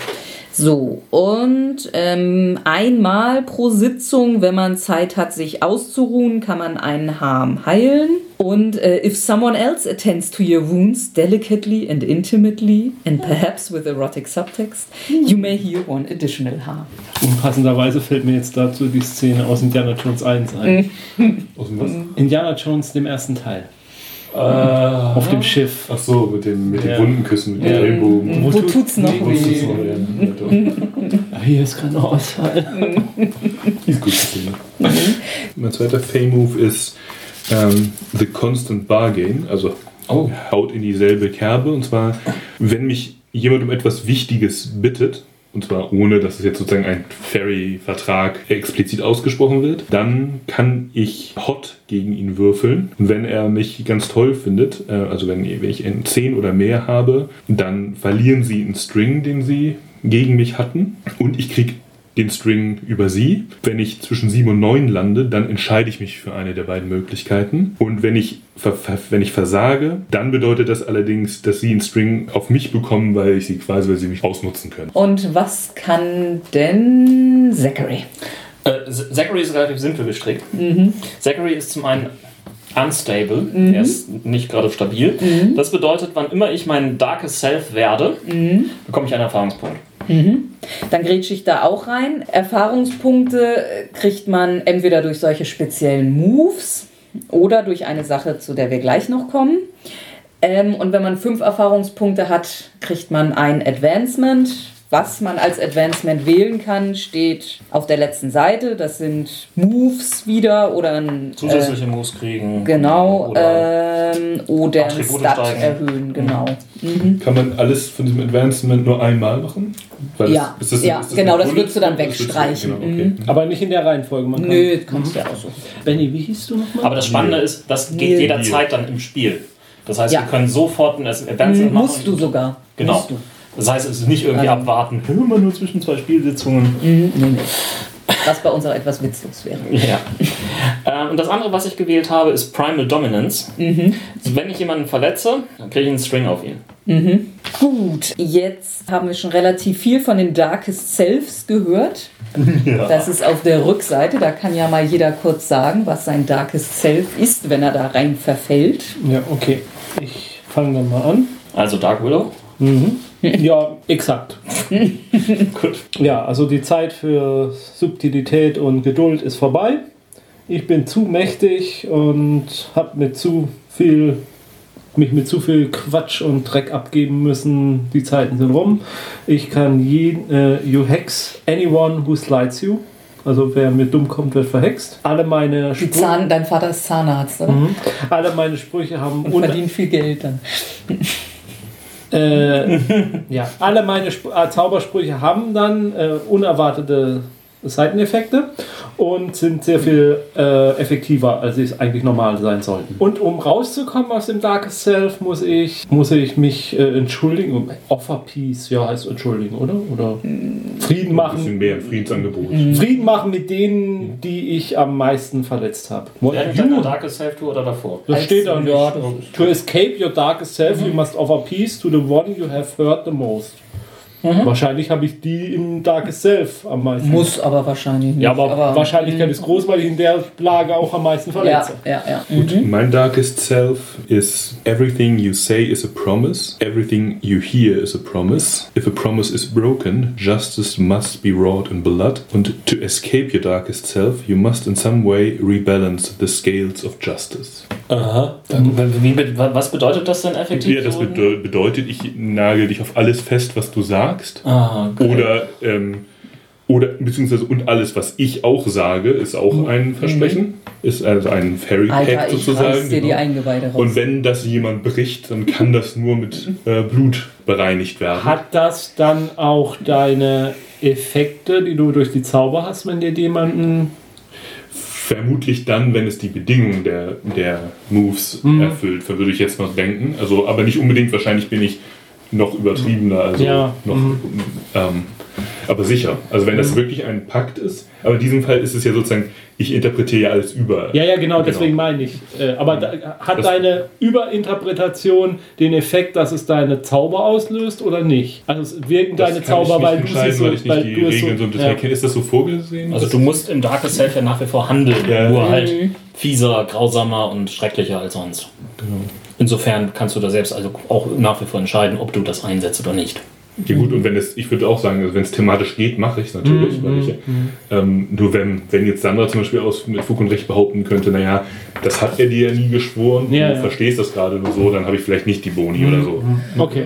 So, und ähm, einmal pro Sitzung, wenn man Zeit hat, sich auszuruhen, kann man einen Harm heilen. Und äh, if someone else attends to your wounds delicately and intimately, and perhaps with erotic subtext, you may heal one additional harm. Und passenderweise fällt mir jetzt dazu die Szene aus Indiana Jones 1 ein. Aus dem was? Indiana Jones, dem ersten Teil. Äh, Auf dem Schiff. ach so, mit dem, mit Ja. den wunden Küssen, mit den Ja. Ellbogen. Wo tut's noch Wo ist das weh? noch? Ja, ja, Ah, Hier ist kein Ausfall. Ist gut gesehen. Mein zweiter Fey-Move ist ähm, The Constant Bargain, also Oh. haut in dieselbe Kerbe. Und zwar, wenn mich jemand um etwas Wichtiges bittet, und zwar ohne, dass es jetzt sozusagen ein Ferry-Vertrag explizit ausgesprochen wird, dann kann ich Hot gegen ihn würfeln. Und wenn er mich ganz toll findet, äh, also wenn, ich ein 10 oder mehr habe, dann verlieren sie einen String, den sie gegen mich hatten. Und ich kriege den String über sie. Wenn ich zwischen 7 und 9 lande, dann entscheide ich mich für eine der beiden Möglichkeiten. Und wenn ich, ver ver wenn ich versage, dann bedeutet das allerdings, dass sie einen String auf mich bekommen, weil ich sie quasi, weil sie mich ausnutzen können. Und was kann denn Zachary? Äh, Zachary ist relativ simpel gestrickt. Zachary ist zum einen unstable, er ist nicht gerade stabil. Das bedeutet, wann immer ich mein Darkest Self werde, bekomme ich einen Erfahrungspunkt. Dann grätsche ich da auch rein. Erfahrungspunkte äh, kriegt man entweder durch solche speziellen Moves oder durch eine Sache, zu der wir gleich noch kommen. Ähm, und wenn man fünf Erfahrungspunkte hat, kriegt man ein Advancement was man als Advancement wählen kann, steht auf der letzten Seite. Das sind Moves wieder oder ein. Zusätzliche Moves kriegen. Äh, genau. Oder ähm, oder Attribute Stat steigen. erhöhen, genau. Kann man alles von diesem Advancement nur einmal machen? Weil Ja, ist das- ja, ist das genau, das würdest du dann wegstreichen. Das du- Genau, okay. Aber nicht in der Reihenfolge. Man kann Nö, kannst du ja aussuchen. Benny, wie hieß du nochmal? Aber das Spannende ist, das geht Nil. jederzeit dann im Spiel. Das heißt, Ja. wir können sofort ein Advancement machen. Musst du sogar. Genau. Musst du. Das heißt, es ist nicht irgendwie Ähm. abwarten, mal nur zwischen zwei Spielsitzungen. Nee, nee. Was bei uns auch etwas witzlos wäre. Ja. Äh, und das andere, was ich gewählt habe, ist Primal Dominance. Also wenn ich jemanden verletze, dann kriege ich einen String auf ihn. Gut, jetzt haben wir schon relativ viel von den Darkest Selves gehört. Das ist auf der Rückseite. Da kann ja mal jeder kurz sagen, was sein Darkest Self ist, wenn er da rein verfällt. Ja, okay. Ich fange dann mal an. Also Dark Widow. Ja, exakt. Gut. Ja, also die Zeit für Subtilität und Geduld ist vorbei. Ich bin zu mächtig und habe mit zu viel mich mit zu viel Quatsch und Dreck abgeben müssen. Die Zeiten sind rum. Ich kann jeden, äh, you hex anyone who slides you. Also wer mir dumm kommt, wird verhext. Alle meine, Die Sprü Zahn, dein Vater ist Zahnarzt, oder? Mhm. alle meine Sprüche haben Und un- verdient viel Geld dann. Äh, ja, alle meine Sp äh, Zaubersprüche haben dann äh, unerwartete Seiteneffekte und sind sehr viel äh, effektiver, als sie es eigentlich normal sein sollten. Und um rauszukommen aus dem Darkest Self, muss ich, muss ich mich äh, entschuldigen. Um- Offer Peace, ja, heißt entschuldigen, oder? Oder Frieden Ein bisschen machen. mehr Friedensangebot. Frieden machen mit denen, die ich am meisten verletzt habe. Während deiner Darkest Self Tour oder davor? Das Als- steht da nicht. ja, To escape your darkest self, you must offer peace to the one you have hurt the most. Wahrscheinlich habe ich die im Darkest Self am meisten. Muss aber wahrscheinlich nicht. ja, aber, Wahrscheinlichkeit ist groß, weil ich in der Lage auch am meisten Ja, verletze. ja, ja. Mhm. My darkest self is everything you say is a promise, everything you hear is a promise. If a promise is broken, justice must be wrought in blood. And to escape your darkest self, you must in some way rebalance the scales of justice. Aha. Wie, be- was bedeutet das denn effektiv? Ja, das bedeutet, ich nagel dich auf alles fest, was du sagst. Ah, okay. Oder, ähm, oder beziehungsweise und alles, was ich auch sage, ist auch ein Versprechen. Ist also ein Fairy Alter, Pact ich sozusagen. dir die genau. Eingeweide raus. Und wenn das jemand bricht, dann kann das nur mit äh, Blut bereinigt werden. Hat das dann auch deine Effekte, die du durch die Zauber hast, wenn dir jemanden. Vermutlich dann, wenn es die Bedingungen der, der Moves Mhm. erfüllt, würde ich jetzt noch denken. Also, aber nicht unbedingt, wahrscheinlich bin ich noch übertriebener, also Ja, noch, mhm. ähm, aber sicher. Also wenn das wirklich ein Pakt ist, aber in diesem Fall ist es ja sozusagen, ich interpretiere ja alles über. Ja, ja, genau, deswegen meine ich. Äh, aber da, hat Das- deine Überinterpretation den Effekt, dass es deine Zauber auslöst oder nicht? Also es wirken Das deine Zauber, weil du sie so, weil ich nicht weil die Regeln so im Detail ja. kenne. Ist das so vorgesehen? Also du musst im Darkest Self ja nach wie vor handeln, Ja. nur halt fieser, grausamer und schrecklicher als sonst. Insofern kannst du da selbst also auch nach wie vor entscheiden, ob du das einsetzt oder nicht. Ja gut, und wenn es, ich würde auch sagen, also wenn es thematisch geht, mache ich es natürlich. Mhm, weil ich, ähm, nur wenn, wenn jetzt Sandra zum Beispiel aus mit Fug und Recht behaupten könnte, naja, das hat er dir ja nie geschworen, Ja, du ja. Mhm. verstehst das gerade nur so, dann habe ich vielleicht nicht die Boni oder so. Okay.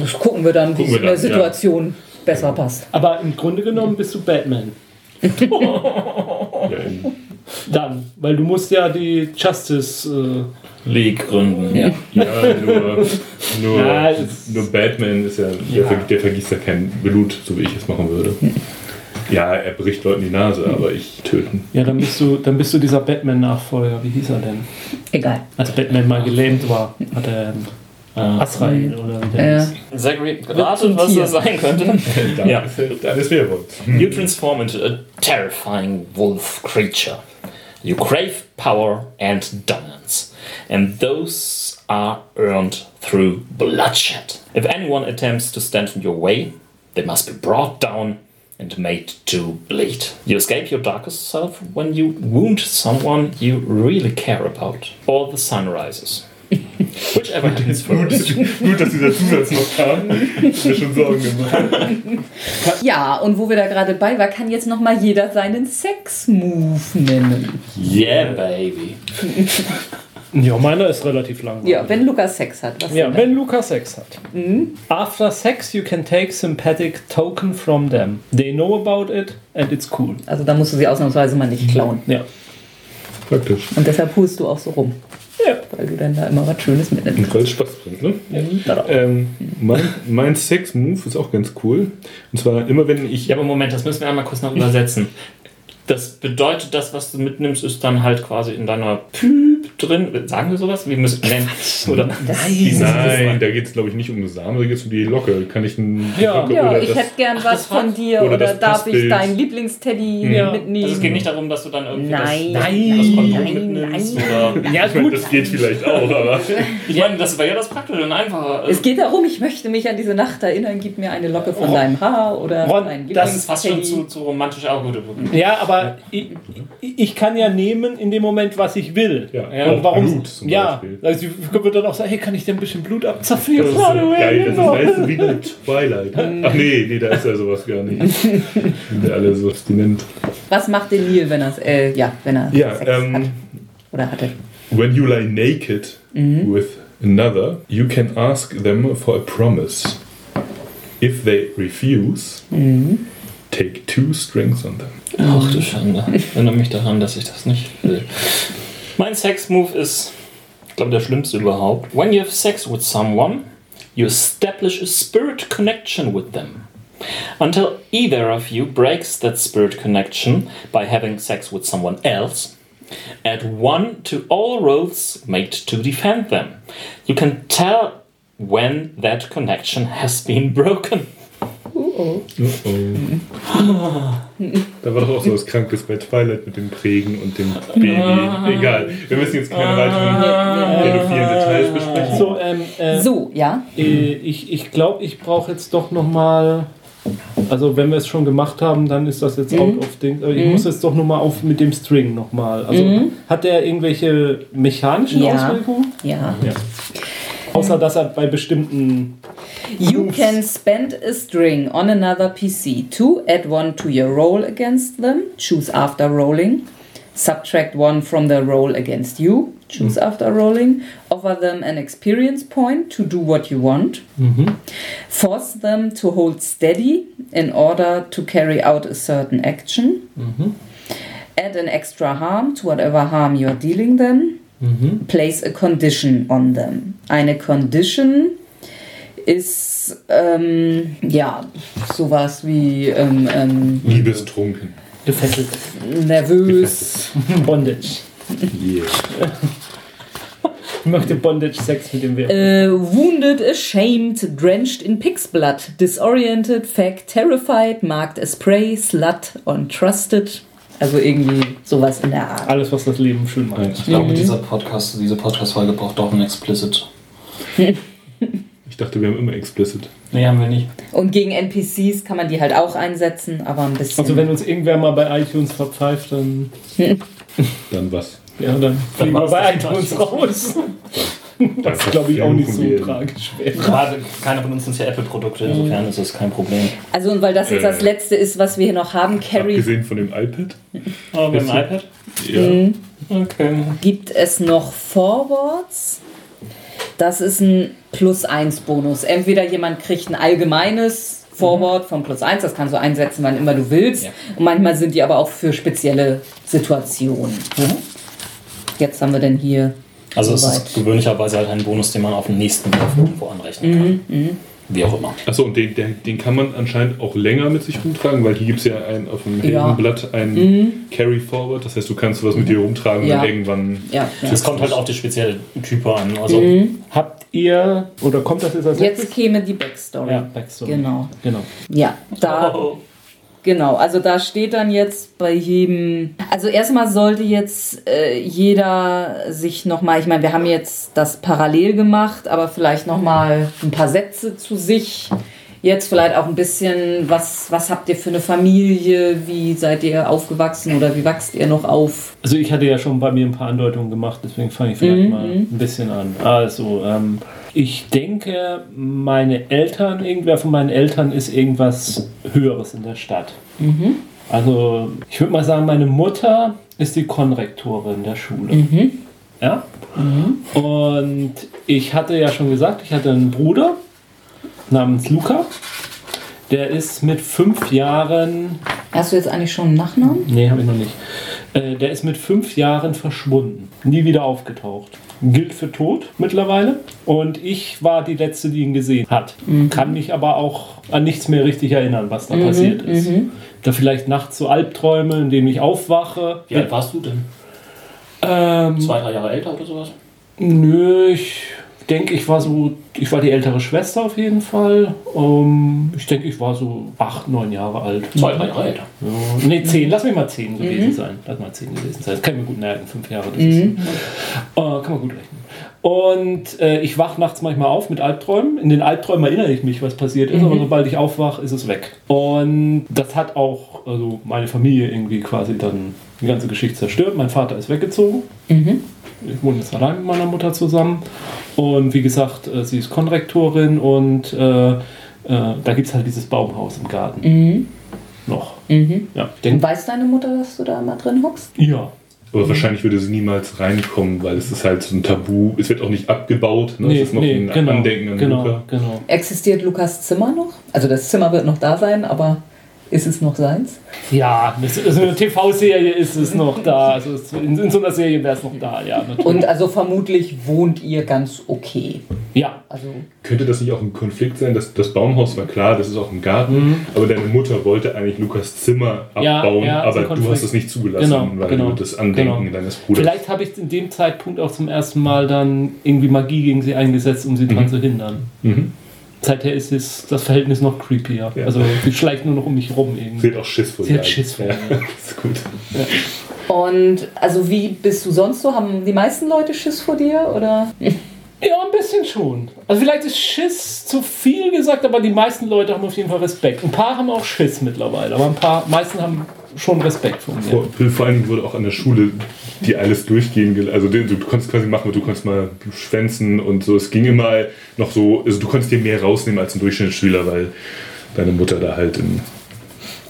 Das gucken wir dann, wie es in der. Situation besser passt. Aber im Grunde genommen bist du Batman. Dann, weil du musst ja die Justice. Äh, League gründen. Ja. ja, nur, nur, Ja, nur Batman ist ja, der, Ja. ver- der vergießt ja kein Blut, so wie ich es machen würde. Ja, er bricht Leuten die Nase, aber ich töten. ja, dann bist du, dann bist du dieser Batman-Nachfolger. Wie hieß er denn? Egal. Als Batman mal gelähmt war, hat er ähm, Ah. Azrael oder wie der Äh, hieß. Zachary, ratet, was das sein könnte. Dann Ja. dann ist Werwolf. You transform into a terrifying wolf creature. You crave power and dominance, and those are earned through bloodshed. If anyone attempts to stand in your way, they must be brought down and made to bleed. You escape your darkest self when you wound someone you really care about, or the sun rises. Whichever happens first. Gut, dass dieser Zusatz noch kam. Ich mir schon Sorgen gemacht. ja, und wo wir da gerade bei waren, kann jetzt noch mal jeder seinen Sex-Move nennen. Yeah, baby. Ja, meiner ist relativ lang. Ja, wenn Lukas Sex hat. Was Ja, wenn Luca Sex hat. After sex, you can take sympathetic token from them. They know about it and it's cool. Also da musst du sie ausnahmsweise mal nicht klauen. Ja. Praktisch. Und deshalb hust du auch so rum. Ja. Weil du dann da immer was Schönes mitnimmst. Weil es Spaß bringt, ne? Ja. Ähm, mein mein Sex-Move ist auch ganz cool. Und zwar immer, wenn ich. Ja, aber Moment, das müssen wir einmal kurz noch übersetzen. Das bedeutet, das, was du mitnimmst, ist dann halt quasi in deiner Püp drin. Sagen wir sowas? Wir müssen nennen. Oder? Nein. Nein, da geht es glaube ich nicht um das Samen, da geht es um die Locke. Kann ich ein die Ja. Locke Ja, oder ich das, hätte gern was von dir oder oder, darf ich deinen Lieblingsteddy Ja. mitnehmen? Also es geht nicht darum, dass du dann irgendwie Nein, das, nein, das Kondom nein, mitnimmst. nein. Oder, Ja, ich meine, gut. das geht vielleicht auch, aber. ich meine, das wäre ja das Praktische und einfacher. Es geht darum, ich möchte mich an diese Nacht erinnern, gib mir eine Locke von deinem Haar oder Ron, dein das ist fast schon zu, zu romantisch. Auch gut. Ja, aber ich, ich kann ja nehmen in dem Moment, was ich will. Ja, Und auch warum? Blut zum ja, Beispiel. also ich würde dann auch sagen, hey, kann ich denn ein bisschen Blut abzapfen? Das ist so geil, das ist genau. weißt du, wie bei Twilight. Ach nee, nee, da ist ja sowas gar nicht. Sind alle so abstinent. Was macht den Neil, wenn er äh, ja, wenn er Ja, Sex hat ähm, oder hatte? when you lie naked with another, you can ask them for a promise. If they refuse, take two strings on them. Ach du Schande. Erinnere mich daran, dass ich das nicht will. Mein Sex-Move ist, ich glaube, der schlimmste überhaupt. When you have sex with someone, you establish a spirit connection with them. Until either of you breaks that spirit connection by having sex with someone else, add one to all rolls made to defend them. You can tell when that connection has been broken. Oh oh. Da war doch auch so was Krankes bei Twilight mit dem Prägen und dem Baby. Egal, wir müssen jetzt keine weiteren pädophilen Details besprechen. So, ähm, äh, So, ja. äh, ich ich glaube, ich brauche jetzt doch nochmal. Also, wenn wir es schon gemacht haben, dann ist das jetzt Mhm. out of Ding. Aber Ich muss jetzt doch nochmal auf mit dem String nochmal. Also, hat der irgendwelche mechanischen Mhm. Ja. Auswirkungen? Ja. Ja. Außer, dass er bei bestimmten. You can spend a string on another PC to add one to your roll against them. Choose after rolling. Subtract one from the roll against you. Choose mm-hmm. after rolling. Offer them an experience point to do what you want. Mm-hmm. Force them to hold steady in order to carry out a certain action. Mm-hmm. Add an extra harm to whatever harm you're dealing them. Place a condition on them. Eine Condition ist ähm, ja sowas wie ähm, ähm, Liebestrunken. Gefesselt. nervös. Bondage. Yeah. Ich möchte Bondage-Sex mit dem Wert. Äh, wounded, ashamed, drenched in pig's blood, disoriented, fact, terrified, marked as prey, slut, untrusted. Also irgendwie sowas in der Art. Alles, was das Leben schön macht. Ich glaube, dieser Podcast, diese Podcast-Folge braucht auch ein Explicit. Ich dachte, wir haben immer explicit. Nee, haben wir nicht. Und gegen NPCs kann man die halt auch einsetzen, aber ein bisschen. Also, wenn uns irgendwer mal bei iTunes verpfeift, dann. Dann was? Ja, dann fliegen wir bei das. iTunes raus. Das Dann glaube ich auch nicht so tragisch wäre. Gerade keiner von uns sind ja Apple-Produkte, insofern ist das kein Problem. also und weil das jetzt das Äh. letzte ist, was wir hier noch haben, Carrie, Abgesehen von dem iPad? Wir haben ein iPad? Ja. Okay. gibt es noch Forwards. Das ist ein Plus 1 Bonus. Entweder jemand kriegt ein allgemeines Forward von Plus 1, das kannst du einsetzen, wann immer du willst. Ja. Und manchmal sind die aber auch für spezielle Situationen. Jetzt haben wir denn hier. Also es ist gewöhnlicherweise halt ein Bonus, den man auf den nächsten Wurf irgendwo anrechnen kann. Wie auch immer. Achso, und den, den, den kann man anscheinend auch länger mit sich rumtragen, weil hier gibt es ja ein, auf dem Ja. Heldenblatt ein Carry Forward. Das heißt, du kannst was mit dir rumtragen und Ja. dann irgendwann. Ja, ja. Es kommt halt auf die spezielle Type an. Also Habt ihr, oder kommt das jetzt als Jetzt käme die Backstory. Ja, Backstory. Genau. Genau. Ja, da. Oh. Genau, also da steht dann jetzt bei jedem. Also erstmal sollte jetzt äh, jeder sich nochmal, ich meine, wir haben jetzt das parallel gemacht, aber vielleicht nochmal ein paar Sätze zu sich. Jetzt vielleicht auch ein bisschen, was, was habt ihr für eine Familie, wie seid ihr aufgewachsen oder wie wachst ihr noch auf? Also ich hatte ja schon bei mir ein paar Andeutungen gemacht, deswegen fange ich vielleicht Mhm, mal ein bisschen an. Also, ähm, ich denke, meine Eltern, irgendwer von meinen Eltern ist irgendwas Höheres in der Stadt. Mhm. Also, ich würde mal sagen, meine Mutter ist die Konrektorin der Schule. Mhm. Ja? Und ich hatte ja schon gesagt, ich hatte einen Bruder namens Luca. Der ist mit fünf Jahren Hast du jetzt eigentlich schon einen Nachnamen? Nee, habe ich noch nicht. Äh, der ist mit fünf Jahren verschwunden. Nie wieder aufgetaucht. Gilt für tot mittlerweile. Und ich war die Letzte, die ihn gesehen hat. Kann mich aber auch an nichts mehr richtig erinnern, was da passiert ist. Da vielleicht nachts so Albträume, in denen ich aufwache. Wie alt warst du denn? Ähm, Zwei, drei Jahre älter oder sowas? nö, ich denke, ich war so, ich war die ältere Schwester auf jeden Fall. Ähm, ich denke, ich war so acht, neun Jahre alt. Zwei, drei Jahre älter. Ja, nee, zehn. Lass mich mal zehn gewesen sein. Lass mal zehn gewesen sein. Das kann ich mir gut merken. Fünf Jahre, das ist, äh, kann man gut rechnen. Und äh, ich wach nachts manchmal auf mit Albträumen. In den Albträumen erinnere ich mich, was passiert ist, aber sobald ich aufwach, ist es weg. Und das hat auch also meine Familie irgendwie quasi dann die ganze Geschichte zerstört. Mein Vater ist weggezogen. Ich wohne jetzt allein mit meiner Mutter zusammen. Und wie gesagt, äh, sie ist Konrektorin und äh, äh, da gibt es halt dieses Baumhaus im Garten. Noch. Ja, ich Und weiß deine Mutter, dass du da mal drin hockst? ja. Aber wahrscheinlich würde sie niemals reinkommen, weil es ist halt so ein Tabu. Es wird auch nicht abgebaut. Ne? Nee, es ist noch nee, ein genau, Andenken an genau, Luca. genau. Existiert Lukas Zimmer noch? Also das Zimmer wird noch da sein, aber ist es noch seins? Ja, ist eine TV-Serie ist es noch da. Also in, in so einer Serie wäre es noch da, ja. Natürlich. Und also vermutlich wohnt ihr ganz okay. ja, Also Könnte das nicht auch ein Konflikt sein? Das, das Baumhaus war klar, das ist auch im Garten, aber deine Mutter wollte eigentlich Lukas Zimmer Mhm. Ja, abbauen, ja, ein aber du hast es nicht zugelassen, Genau, weil genau, du das Andenken genau. deines Bruders. vielleicht habe ich in dem Zeitpunkt auch zum ersten Mal dann irgendwie Magie gegen sie eingesetzt, um sie daran zu hindern. Mhm. Seither ist es, das Verhältnis noch creepier. Ja. Also sie schleicht nur noch um mich rum irgendwie. Sie hat auch Schiss vor Sie dir hat Schiss vor ja, mir. Das ist gut. und also wie bist du sonst so? Haben die meisten Leute Schiss vor dir oder? Ja, ein bisschen schon. Also vielleicht ist Schiss zu viel gesagt, aber die meisten Leute haben auf jeden Fall Respekt. Ein paar haben auch Schiss mittlerweile, aber ein paar, meisten haben schon Respekt vor mir. Vor, vor Dingen wurde auch an der Schule die alles durchgehen, also du, du konntest quasi machen, du konntest mal schwänzen und so. Es ging immer noch so, also du konntest dir mehr rausnehmen als ein Durchschnittsschüler, weil deine Mutter da halt in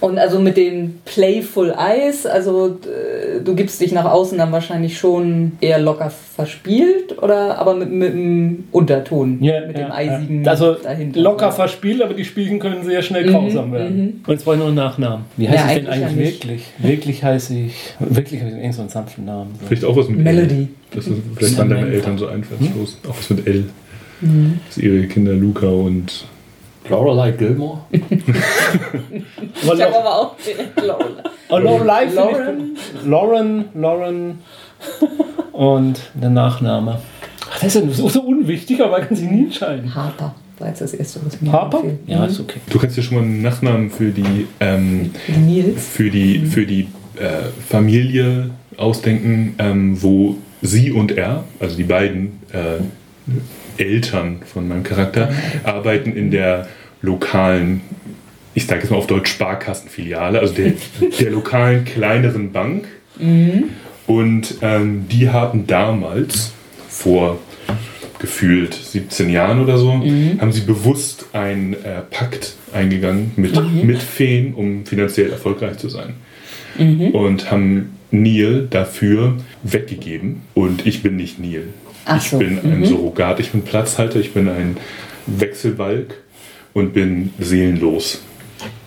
Und also mit den Playful Eyes, also äh, du gibst dich nach außen dann wahrscheinlich schon eher locker verspielt oder aber mit, mit dem Unterton, Ja, mit ja, dem eisigen ja. Also dahinter. locker verspielt, aber die Spielchen können sehr schnell grausam werden. Und jetzt wollen wir noch einen Nachnamen. Wie heißt Ja, ich denn eigentlich wirklich? Wirklich heiße ich. Wirklich habe ich irgend so einen sanften Namen. So. vielleicht auch was mit Melody. L. Das ist, vielleicht waren deine. Eltern so einfallslos. Auch was mit L. Dass ihre Kinder Luca und Lorelei Gilmore? Ich habe aber auch direkt Lola. Oh, Lorelei Lauren. Lauren, Lauren und der Nachname. Ach, das ist ja so, so unwichtig, aber man kann sich nie entscheiden. Harper war jetzt das erste, was mir Harper? einfiel. Ja, ist okay. du kannst dir schon mal einen Nachnamen für die ähm, Nils. für die, für die äh, Familie ausdenken, ähm, wo sie und er, also die beiden äh, Eltern von meinem Charakter, arbeiten in der lokalen, ich sage jetzt mal auf Deutsch Sparkassenfiliale, also der, der lokalen kleineren Bank. Und ähm, die haben damals, vor gefühlt 17 Jahren oder so, haben sie bewusst einen äh, Pakt eingegangen mit, mit Feen, um finanziell erfolgreich zu sein. Und haben Neil dafür weggegeben. Und ich bin nicht Neil. Ach ich so, bin ein Surrogat, ich bin Platzhalter, ich bin ein Wechselbalg und bin seelenlos.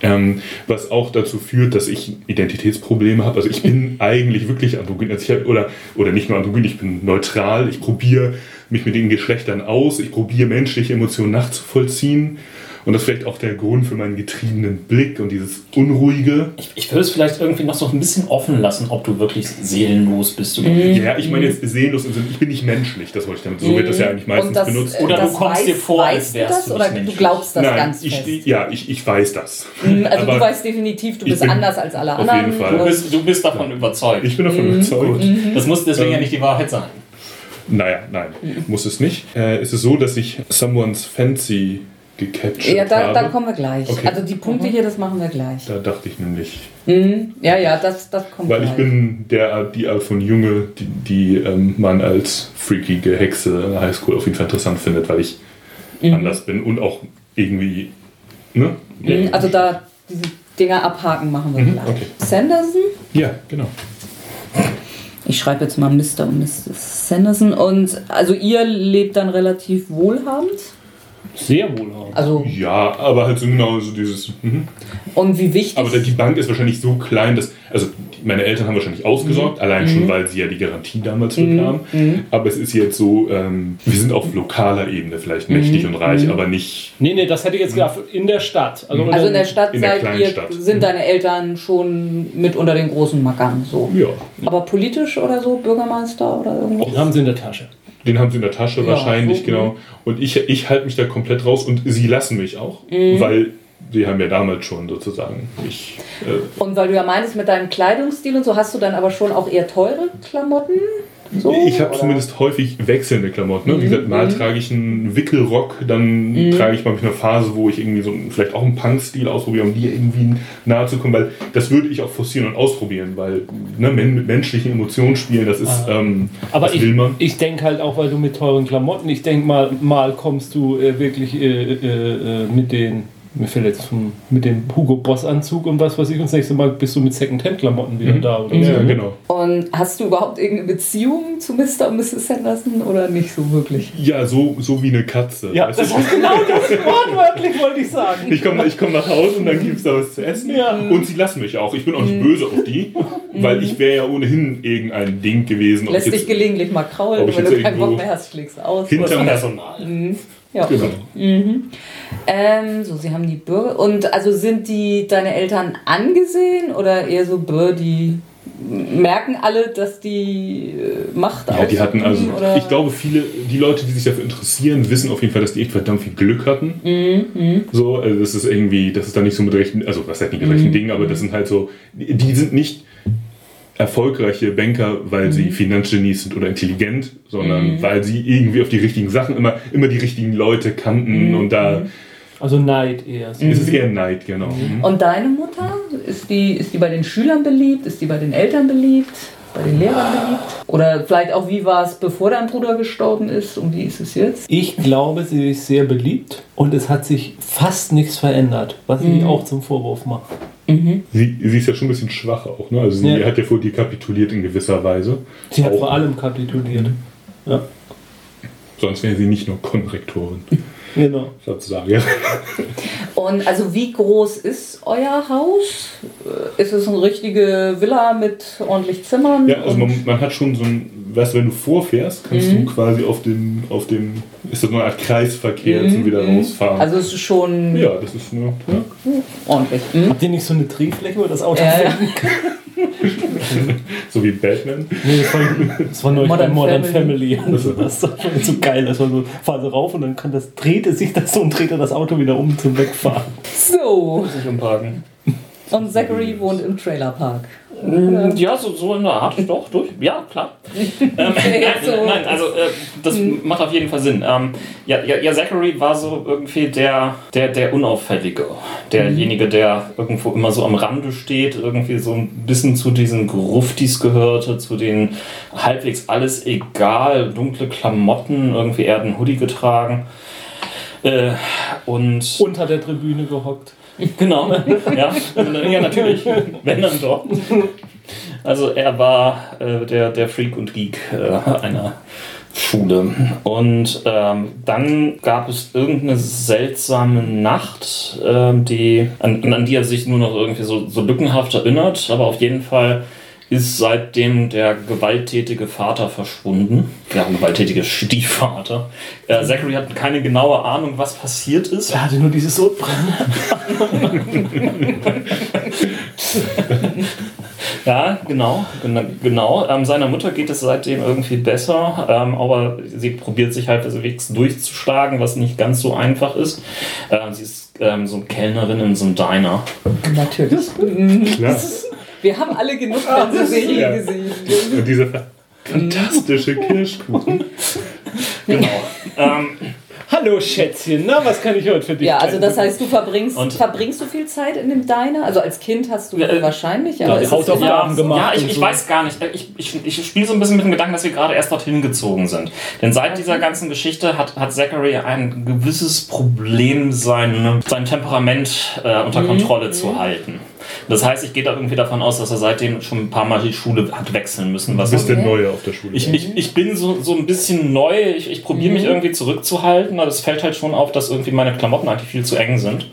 Ähm, was auch dazu führt, dass ich Identitätsprobleme habe. Also ich bin eigentlich wirklich androgyn. Also ich hab, oder, oder nicht nur androgyn, ich bin neutral. Ich probiere mich mit den Geschlechtern aus. Ich probiere menschliche Emotionen nachzuvollziehen. Und das ist vielleicht auch der Grund für meinen getriebenen Blick und dieses Unruhige. Ich, ich würde es vielleicht irgendwie noch so ein bisschen offen lassen, ob du wirklich seelenlos bist oder Mhm. nicht. Ja, ich meine jetzt seelenlos im Sinne, ich bin nicht menschlich, das wollte ich damit. So wird das ja eigentlich meistens das, benutzt. äh, Oder du das kommst dir vor, als weißt du wärst das du oder nicht du glaubst das Nein, ganz ich, fest? ja, ich, ich weiß das. Also Aber du weißt definitiv, du bist anders als alle auf anderen. jeden Fall. Du bist, du bist davon überzeugt. Ich bin davon Mhm. überzeugt. Das muss deswegen Ähm, ja nicht die Wahrheit sein. Naja, nein, muss es nicht. Äh, es ist so, dass ich Someone's Fancy gecaptured Ja, da, habe. da kommen wir gleich. Okay. Also die Punkte hier, das machen wir gleich. da dachte ich nämlich, Mhm. Ja, ja, das, das kommt weil gleich. ich bin der, die Art von Junge, die, die ähm, man als freakige Hexe in der Highschool auf jeden Fall interessant findet, weil ich Mhm. anders bin und auch irgendwie, ne? Mhm, Also da diese Dinger abhaken machen wir Mhm, gleich. okay. Sanderson? Ja, genau. Ich schreibe jetzt mal Mr. und Mrs. Sanderson. Und also ihr lebt dann relativ wohlhabend. Sehr wohlhabend. Also, Ja, aber halt so genau so dieses. Mhm. und wie wichtig. Aber die Bank ist wahrscheinlich so klein, dass. Also, meine Eltern haben wahrscheinlich ausgesorgt, allein schon, weil sie ja die Garantie damals zurücknahmen. Aber es ist jetzt so, ähm, wir sind auf lokaler Ebene vielleicht mächtig und reich, aber nicht. Nee, nee, das hätte ich jetzt gedacht, in der Stadt. Also, also in der Stadt In der ihr, Stadt. sind deine Eltern schon mit unter den großen Mackern so. Ja, Aber politisch oder so, Bürgermeister oder irgendwas? Haben sie in der Tasche. Den haben sie in der Tasche Ja, wahrscheinlich, so, genau. Und ich, ich halte mich da komplett raus und sie lassen mich auch, Mhm. weil sie haben ja damals schon sozusagen. Ich, äh, Und weil du ja meinst, mit deinem Kleidungsstil und so, hast du dann aber schon auch eher teure Klamotten? So, ich habe zumindest häufig wechselnde Klamotten. Ne? Wie gesagt, mal trage ich einen Wickelrock, dann trage ich mal eine Phase, wo ich irgendwie so vielleicht auch einen Punk-Stil ausprobiere, um dir irgendwie nahe zu kommen, weil das würde ich auch forcieren und ausprobieren, weil ne, mit menschlichen Emotionen spielen, das ist, ähm, Aber das ich, will man. ich denke halt auch, weil du mit teuren Klamotten, ich denke mal, mal kommst du äh, wirklich äh, äh, äh, mit den, mir fällt jetzt vom, mit dem Hugo Boss Anzug und was weiß ich, und das nächste Mal bist du mit Secondhand-Klamotten wieder da oder so. Ja, ne? genau. Und hast du überhaupt irgendeine Beziehung zu Mr. und Mrs. Sanderson oder nicht so wirklich? Ja, so, so wie eine Katze. Ja, das ist genau das wortwörtlich, wollte ich sagen. Ich komme ich komm nach Hause und dann gibt es da was zu essen. Ja. Und sie lassen mich auch. Ich bin auch Mhm. nicht böse auf die, weil ich wäre ja ohnehin irgendein Ding gewesen. Lässt ich dich gelegentlich mal kraulen, wenn du keinen Bock mehr hast, schlägst du aus. hinterm Personal. Ja. Genau. Ähm, so, sie haben die Bürger. Und also sind die deine Eltern angesehen oder eher so Bürger, die merken alle, dass die äh, Macht Ja, die hatten also, oder? ich glaube, viele, die Leute, die sich dafür interessieren, wissen auf jeden Fall, dass die echt verdammt viel Glück hatten. Mhm, So, also das ist irgendwie, das ist dann nicht so mit rechten, also was heißt nicht mit Mhm. rechten Dingen, aber das sind halt so, die sind nicht erfolgreiche Banker, weil Mhm. sie Finanzgenies sind oder intelligent, sondern weil sie irgendwie auf die richtigen Sachen immer, immer die richtigen Leute kannten Mhm. und da Also Neid eher. So. ist es eher Neid, genau. Mhm. Und deine Mutter, ist die, ist die bei den Schülern beliebt? Ist die bei den Eltern beliebt? Bei den Lehrern beliebt? Oder vielleicht auch, wie war es, bevor dein Bruder gestorben ist und wie ist es jetzt? Ich glaube, sie ist sehr beliebt und es hat sich fast nichts verändert, was Mhm. ich auch zum Vorwurf mache. Sie, sie ist ja schon ein bisschen schwach auch, ne? Also sie Ja. hat ja vor dir kapituliert in gewisser Weise. Sie hat Auch- vor allem kapituliert. Ja, Sonst wäre sie nicht nur Konrektorin, genau. sozusagen. Ja. Und also wie groß ist euer Haus? Äh, Ist es eine richtige Villa mit ordentlich Zimmern? Ja, also man, man hat schon so ein, weißt du, wenn du vorfährst, kannst Mhm. du quasi auf dem, auf dem, ist das nur eine Art Kreisverkehr zum wieder rausfahren. Mhm. also es ist schon ja, das ist nur, ja. ordentlich. Hm? Habt ihr nicht so eine Drehfläche, wo das Auto Ja, fährt? ja. so wie Batman. Nee, das war, das war neulich Modern bei Modern Family. Family. Also das war so geil. Das war so, fahren sie rauf und dann kann das, dreht es sich das so und dreht er das Auto wieder um zum Wegfahren. So, Sich umparken. Und Zachary wohnt im Trailerpark. Ja, so, so in der Art, doch, durch. Ja, klar. ähm, nein, so. nein, also äh, das macht auf jeden Fall Sinn. Ähm, ja, ja, ja, Zachary war so irgendwie der, der, der Unauffällige. Derjenige, der irgendwo immer so am Rande steht, irgendwie so ein bisschen zu diesen Gruftis gehörte, zu den halbwegs alles egal, dunkle Klamotten, irgendwie er hat einen Hoodie getragen. Äh, und Unter der Tribüne gehockt. Genau, ja, ja natürlich, wenn dann doch. Also er war äh, der, der Freak und Geek äh, einer Schule. Und ähm, dann gab es irgendeine seltsame Nacht, ähm, die, an, an die er sich nur noch irgendwie so, so lückenhaft erinnert, aber auf jeden Fall ist seitdem der gewalttätige Vater verschwunden. Ja, gewalttätige Stiefvater. Äh, Zachary hat keine genaue Ahnung, was passiert ist. Er hatte nur dieses Sodbrennen. Ja, genau, genau. genau. Ähm, seiner Mutter geht es seitdem irgendwie besser, ähm, aber sie probiert sich halt halbwegs durchzuschlagen, was nicht ganz so einfach ist. Ähm, sie ist ähm, so eine Kellnerin in so einem Diner. Natürlich. Klar. Wir haben alle genug Fernsehserien ja. gesehen. Und dieser fantastische Kirschkuchen. Genau. ähm, Hallo Schätzchen, na, was kann ich heute für dich Ja, also das heißt, du verbringst, Und- verbringst du viel Zeit in dem Diner? Also als Kind hast du Ja, äh, wahrscheinlich, ja, aber es Hausaufgaben immer- gemacht. ja, ich, ich so. weiß gar nicht. Ich, ich, ich spiele so ein bisschen mit dem Gedanken, dass wir gerade erst dorthin gezogen sind. Denn seit dieser ganzen Geschichte hat, hat Zachary ein gewisses Problem, sein, sein Temperament äh, unter Kontrolle zu halten. Das heißt, ich gehe da irgendwie davon aus, dass er seitdem schon ein paar Mal die Schule hat wechseln müssen. Du Was bist der Okay. Neue auf der Schule. ich, ich, ich bin so, so ein bisschen neu, ich, ich probiere mich irgendwie zurückzuhalten, aber es fällt halt schon auf, dass irgendwie meine Klamotten eigentlich viel zu eng sind.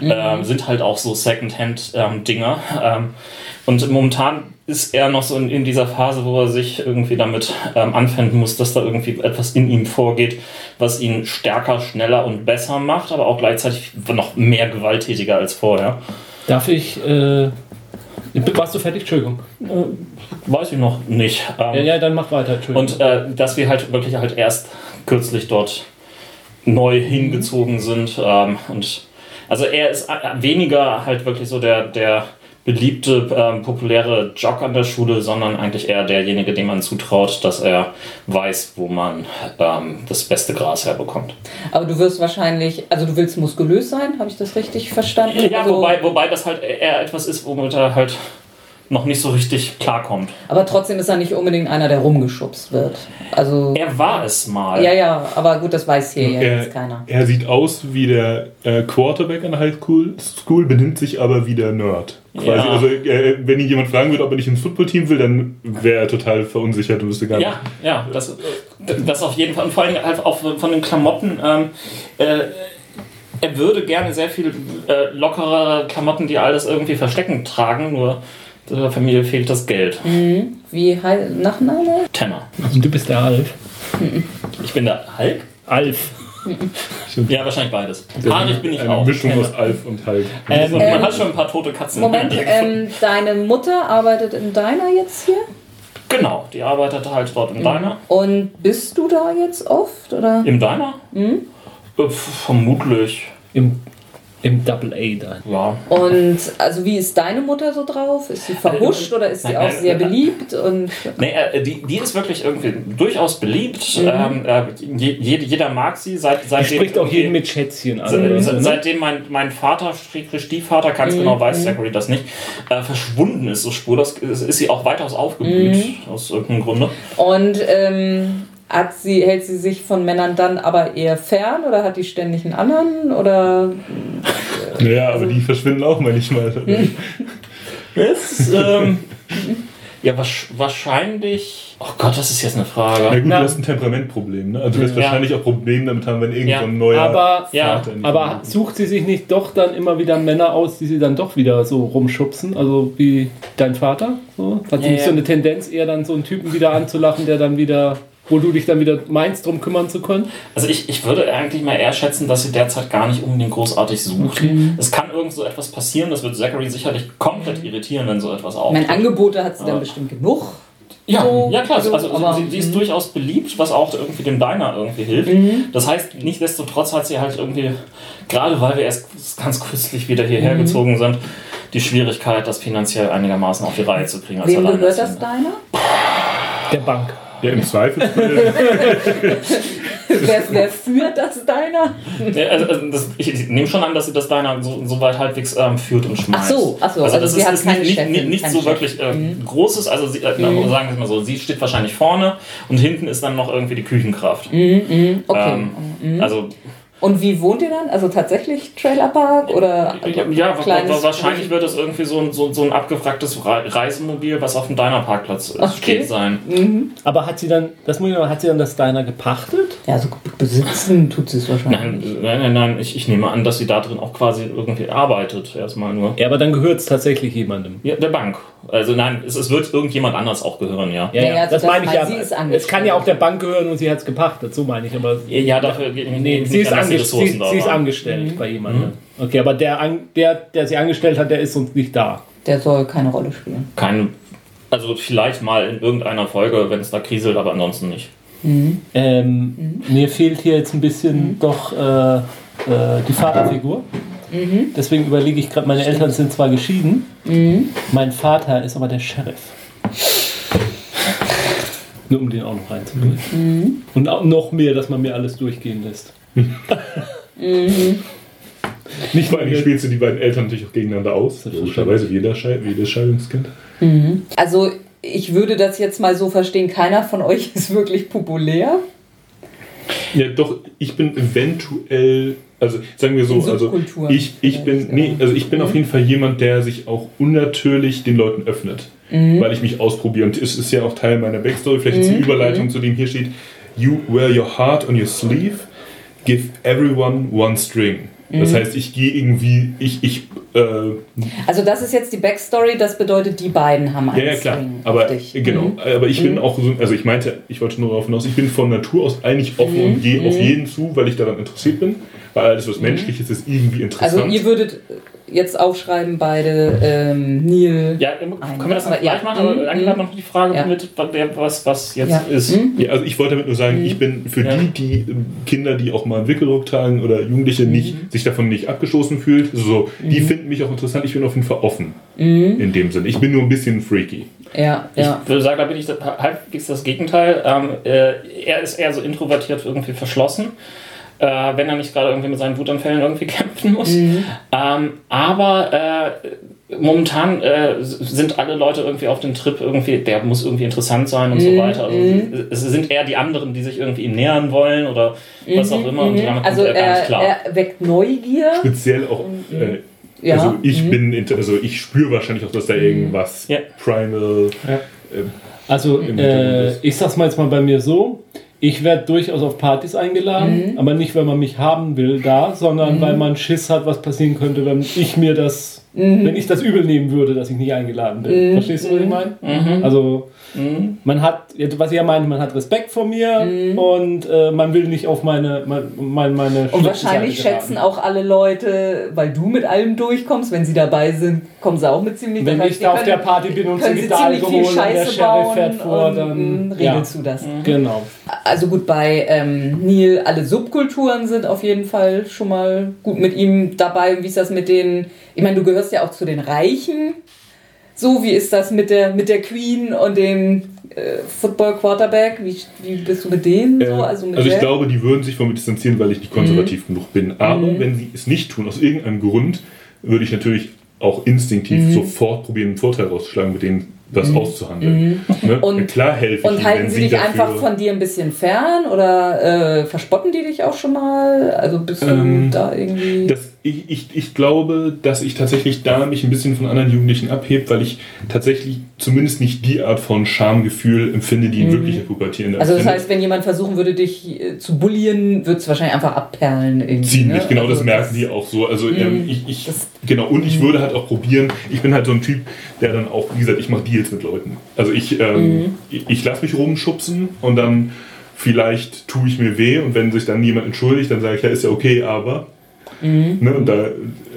Ähm, sind halt auch so Second-Hand-Dinger. Ähm, und momentan ist er noch so in, in dieser Phase, wo er sich irgendwie damit ähm, anfinden muss, dass da irgendwie etwas in ihm vorgeht, was ihn stärker, schneller und besser macht, aber auch gleichzeitig noch mehr gewalttätiger als vorher. Darf ich. Äh, warst du fertig? Entschuldigung. Weiß ich noch nicht. Ähm, Ja, ja, dann mach weiter. Entschuldigung. Und äh, dass wir halt wirklich halt erst kürzlich dort neu hingezogen sind. Ähm, und also er ist äh, weniger halt wirklich so der, der beliebte, ähm, populäre Jock an der Schule, sondern eigentlich eher derjenige, dem man zutraut, dass er weiß, wo man ähm, das beste Gras herbekommt. Aber du wirst wahrscheinlich, also du willst muskulös sein, habe ich das richtig verstanden? Ja, also, wobei, wobei das halt eher etwas ist, womit er halt noch nicht so richtig klarkommt. Aber trotzdem ist er nicht unbedingt einer, der rumgeschubst wird. Also. Er war es mal. Ja, ja, aber gut, das weiß hier ja er, jetzt keiner. er sieht aus wie der äh, Quarterback an der High School, School, benimmt sich aber wie der Nerd. Quasi. Ja. Also, äh, wenn ihn jemand fragen würde, ob er nicht ins Footballteam will, dann wäre er total verunsichert und wüsste gar nicht. Ja, ja, das, das auf jeden Fall. Und vor allem halt auch von den Klamotten. Ähm, äh, er würde gerne sehr viel äh, lockere Klamotten, die alles irgendwie versteckend tragen, nur der Familie fehlt das Geld. Wie heißt Nachname? Tenner. Und du bist der Alf. Ich bin der Hulk? Alf. Ja, wahrscheinlich beides. Ich bin ich eine auch. Mischung aus Alf und Hulk. Ähm, Und man hat schon ein paar tote Katzen. Moment, ähm, deine Mutter arbeitet in deiner jetzt hier? Genau, die arbeitet halt dort im Diner. Und bist du da jetzt oft? Oder? Im Diner? Äh, vermutlich. Im, Im Double A dann. Ja. Und also wie ist deine Mutter so drauf? Ist sie verhuscht oder ist sie Nein, auch nein, sehr nein. beliebt? Und Nee, äh, die, die ist wirklich irgendwie durchaus beliebt. Ähm, äh, je, jede- jeder mag sie. Seit, Die seitdem, spricht auch jeden mit Schätzchen an. Se- se- ne? Seitdem mein, mein Vater, Stiefvater, ganz genau weiß Zachary das nicht, äh, verschwunden ist, so spurlos, ist, ist sie auch weitaus aufgeblüht, aus irgendeinem Grunde. Und ähm, hat sie, hält sie sich von Männern dann aber eher fern oder hat die ständig einen anderen? Oder Naja, aber die verschwinden auch manchmal. Ist, ähm, ja, wahrscheinlich. Oh Gott, das ist jetzt eine Na Frage. gut, Na. du hast ein Temperamentproblem, ne? Also du wirst Ja. wahrscheinlich auch Probleme damit haben, wenn irgend Ja. ein neuer Aber- Ja, Aber sucht sie sich nicht doch dann immer wieder Männer aus, die sie dann doch wieder so rumschubsen? Also wie dein Vater? So? Hat sie Ja, nicht ja. so eine Tendenz, eher dann so einen Typen wieder anzulachen, der dann wieder, wo du dich dann wieder meinst, drum kümmern zu können? Also ich, ich würde eigentlich mal eher schätzen, dass sie derzeit gar nicht unbedingt großartig sucht. Es kann irgend so etwas passieren, das wird Zachary sicherlich komplett irritieren, wenn so etwas auftritt. meine, Angebote hat sie dann bestimmt genug. Ja, So, ja klar, also, also, aber- sie, sie ist durchaus beliebt, was auch irgendwie dem Diner irgendwie hilft. Mhm. Das heißt, nichtsdestotrotz hat sie halt irgendwie, gerade weil wir erst ganz kürzlich wieder hierher Mhm. gezogen sind, die Schwierigkeit, das finanziell einigermaßen auf die Reihe zu kriegen. als Wem gehört das deiner? Der Bank. Ja, im Zweifelsfall. wer, wer führt das deiner? Ja, also, also das, ich nehme schon an, dass sie das Diner so, so weit halbwegs ähm, führt und schmeißt. Ach so, ach so, also das sie ist, hat ist keine nicht, nicht, Chefin, nicht, so Chef. Mhm. wirklich äh, großes, also sie, äh, na, sagen wir es mal so, sie steht wahrscheinlich vorne und hinten ist dann noch irgendwie die Küchenkraft. Mhm, Okay. Ähm, Also Und wie wohnt ihr dann? Also tatsächlich Trailerpark oder Ja, ja wahrscheinlich wird es irgendwie so ein, so, so ein abgefragtes Re- Reisemobil, was auf dem Diner-Parkplatz äh, Okay. steht, sein. Aber hat sie dann, das muss ich noch, hat sie dann das Diner gepachtet? Ja, so besitzen tut sie es wahrscheinlich. Nein, nein, nein, nein ich, ich nehme an, dass sie da drin auch quasi irgendwie arbeitet, erstmal nur. Ja, aber dann gehört es tatsächlich jemandem. Ja, der Bank. Also nein, es, es wird irgendjemand anders auch gehören, ja. Ja, Ja, ja, also das das meine ich ja. sie ist Es kann ja auch der Bank gehören und sie hat es gepachtet, so meine ich. Aber Ja, dafür geht nee, nicht sie ist, ange Ressourcen sie, da sie ist angestellt bei jemandem. Okay, aber der, der, der sie angestellt hat, der ist sonst nicht da. Der soll keine Rolle spielen. Kein, also vielleicht mal in irgendeiner Folge, wenn es da kriselt, aber ansonsten nicht. Ähm, Mir fehlt hier jetzt ein bisschen doch äh, äh, die Vaterfigur. Deswegen überlege ich gerade, meine Eltern sind zwar geschieden, mein Vater ist aber der Sheriff. Nur um den auch noch reinzubringen. Und auch noch mehr, dass man mir alles durchgehen lässt. Nicht Vor allem mal spielst du die beiden Eltern natürlich auch gegeneinander aus. Logischerweise wie jeder Schei- wie jedes Scheidungskind. Also ich würde das jetzt mal so verstehen, keiner von euch ist wirklich populär. Ja, doch, ich bin eventuell, also sagen wir so, also ich, ich bin, nee, also ich bin auf jeden Fall jemand, der sich auch unnatürlich den Leuten öffnet, weil ich mich ausprobiere. Und es ist ja auch Teil meiner Backstory, vielleicht ist die Überleitung zu dem hier steht, you wear your heart on your sleeve, give everyone one string. Das heißt, ich gehe irgendwie, ich, ich, äh, Also das ist jetzt die Backstory, das bedeutet, die beiden haben einen ja, ja, klar. Aber genau. Mhm. Aber ich bin auch so, also ich meinte, ich wollte nur darauf hinaus, ich bin von Natur aus eigentlich offen Mhm. und gehe auf jeden zu, weil ich daran interessiert bin. Weil alles, was menschlich ist, ist irgendwie interessant. Also ihr würdet jetzt aufschreiben, beide ähm, Neil. Ja, können wir das Aber dann ja. gleich machen? Aber Mhm. eigentlich hat noch die Frage Ja. mit, was, was jetzt Ja. ist. Mhm. Ja, also ich wollte damit nur sagen, ich bin für Ja. die, die ähm, Kinder, die auch mal einen Wickelrock tragen oder Jugendliche nicht, sich davon nicht abgestoßen fühlt, so, die finden mich auch interessant. Ich bin auf jeden Fall offen in dem Sinne. Ich bin nur ein bisschen freaky. Ja, ja. Ich würde sagen, da bin ich halbwegs das Gegenteil. Ähm, äh, er ist eher so introvertiert, irgendwie verschlossen. Äh, wenn er nicht gerade irgendwie mit seinen Wutanfällen irgendwie kämpfen muss. Ähm, aber äh, momentan äh, sind alle Leute irgendwie auf dem Trip irgendwie, der muss irgendwie interessant sein und so weiter. Also es sind eher die anderen, die sich irgendwie ihm nähern wollen oder was auch immer. Und damit kommt Also er gar nicht er, klar. er weckt Neugier. Speziell auch, äh, Ja. also ich bin, also ich spüre wahrscheinlich auch, dass da irgendwas Ja. Primal, Ja. äh, Also, äh, ich sag's mal jetzt mal bei mir so. Ich werde durchaus auf Partys eingeladen, aber nicht, weil man mich haben will da, sondern weil man Schiss hat, was passieren könnte, wenn ich mir das, wenn ich das übel nehmen würde, dass ich nicht eingeladen bin. Verstehst du, was ich meine? Also, man hat, was ich ja meine, man hat Respekt vor mir und äh, man will nicht auf meine, meine, meine, Und wahrscheinlich schätzen auch alle Leute, weil du mit allem durchkommst, wenn sie dabei sind, kommen sie auch mit ziemlich Wenn ich da auf der können- Party bin und ziemlich Alkohol viel und der Scheiße Sheriff bauen fährt vor, und dann mh, ja. regelst du das. Genau. Also gut, bei ähm, Neil, alle Subkulturen sind auf jeden Fall schon mal gut mit ihm dabei. Wie ist das mit den, ich meine, du gehörst ja auch zu den Reichen. So, wie ist das mit der, mit der Queen und dem äh, Football Quarterback? Wie, wie bist du mit denen so? Äh, Also, mit also ich glaube, die würden sich von mir distanzieren, weil ich nicht konservativ genug bin. Aber wenn sie es nicht tun, aus irgendeinem Grund, würde ich natürlich auch instinktiv sofort probieren, einen Vorteil rauszuschlagen, mit denen was auszuhandeln. Ne? Und- Klar helfe ich Und ihnen, halten sie dich dafür, einfach von dir ein bisschen fern oder äh, verspotten die dich auch schon mal? Also bist du Ähm, da irgendwie. Das, ich, ich, ich glaube, dass ich tatsächlich da mich ein bisschen von anderen Jugendlichen abhebe, weil ich tatsächlich zumindest nicht die Art von Schamgefühl empfinde, die wirkliche Pubertierende also das empfindet. heißt, wenn jemand versuchen würde, dich äh, zu bullien, wird es wahrscheinlich einfach abperlen irgendwie. Ziemlich, ne? genau, also das merken die auch so. Also ähm, ich, ich das- genau, und ich würde halt auch probieren, ich bin halt so ein Typ, der dann auch, wie gesagt, ich mache Deals mit Leuten. Also ich, ähm, ich, ich lasse mich rumschubsen und dann vielleicht tue ich mir weh und wenn sich dann jemand entschuldigt, dann sage ich, ja, ist ja okay, aber. Ne, und da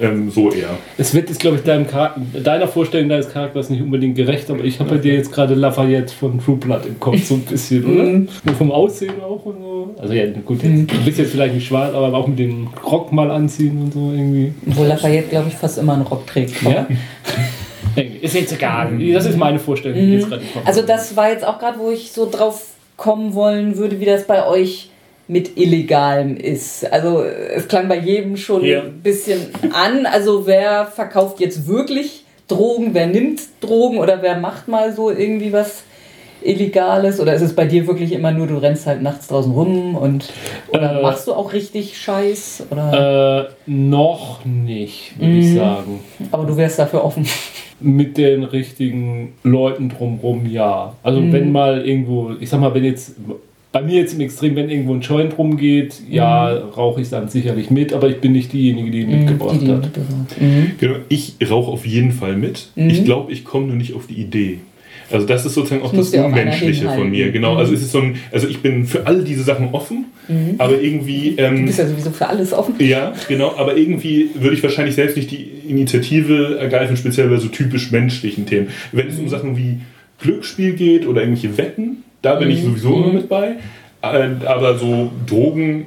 ähm, so eher. Es wird jetzt, glaube ich, deinem Charakter, deiner Vorstellung deines Charakters nicht unbedingt gerecht, aber ich habe bei dir jetzt gerade Lafayette von True Blood im Kopf so ein bisschen, oder? Nur vom Aussehen auch und so. Also ja, gut, jetzt, du bist jetzt vielleicht nicht schwarz, aber auch mit dem Rock mal anziehen und so irgendwie. Obwohl Lafayette, glaube ich, fast immer einen Rock trägt. Ja? Ist jetzt egal. Das ist meine Vorstellung, die jetzt gerade im Kopf Also das war jetzt auch gerade, wo ich so drauf kommen wollen würde, wie das bei euch mit Illegalem ist. Also es klang bei jedem schon Ja. ein bisschen an. Also wer verkauft jetzt wirklich Drogen, wer nimmt Drogen oder wer macht mal so irgendwie was Illegales? Oder ist es bei dir wirklich immer nur, du rennst halt nachts draußen rum und oder Äh, machst du auch richtig Scheiß? Oder, Äh, noch nicht, würde ich sagen. aber du wärst dafür offen. Mit den richtigen Leuten drumrum, ja. Also wenn mal irgendwo, ich sag mal, wenn jetzt, bei mir jetzt im Extrem, wenn irgendwo ein Joint rumgeht, ja, rauche ich dann sicherlich mit, aber ich bin nicht diejenige, die ihn mitgebracht Die, die hat. mitgebracht. Mhm. Genau, ich rauche auf jeden Fall mit. Ich glaube, ich komme nur nicht auf die Idee. Also das ist sozusagen auch das Unmenschliche von mir. Genau, also es ist so ein, also ich bin für all diese Sachen offen, aber irgendwie, Du ähm, bist ja sowieso für alles offen. ja, genau, aber irgendwie würde ich wahrscheinlich selbst nicht die Initiative ergreifen, speziell bei so typisch menschlichen Themen. Wenn es um Sachen wie Glücksspiel geht oder irgendwelche Wetten, da bin ich sowieso immer mit bei. Äh, Aber so Drogen,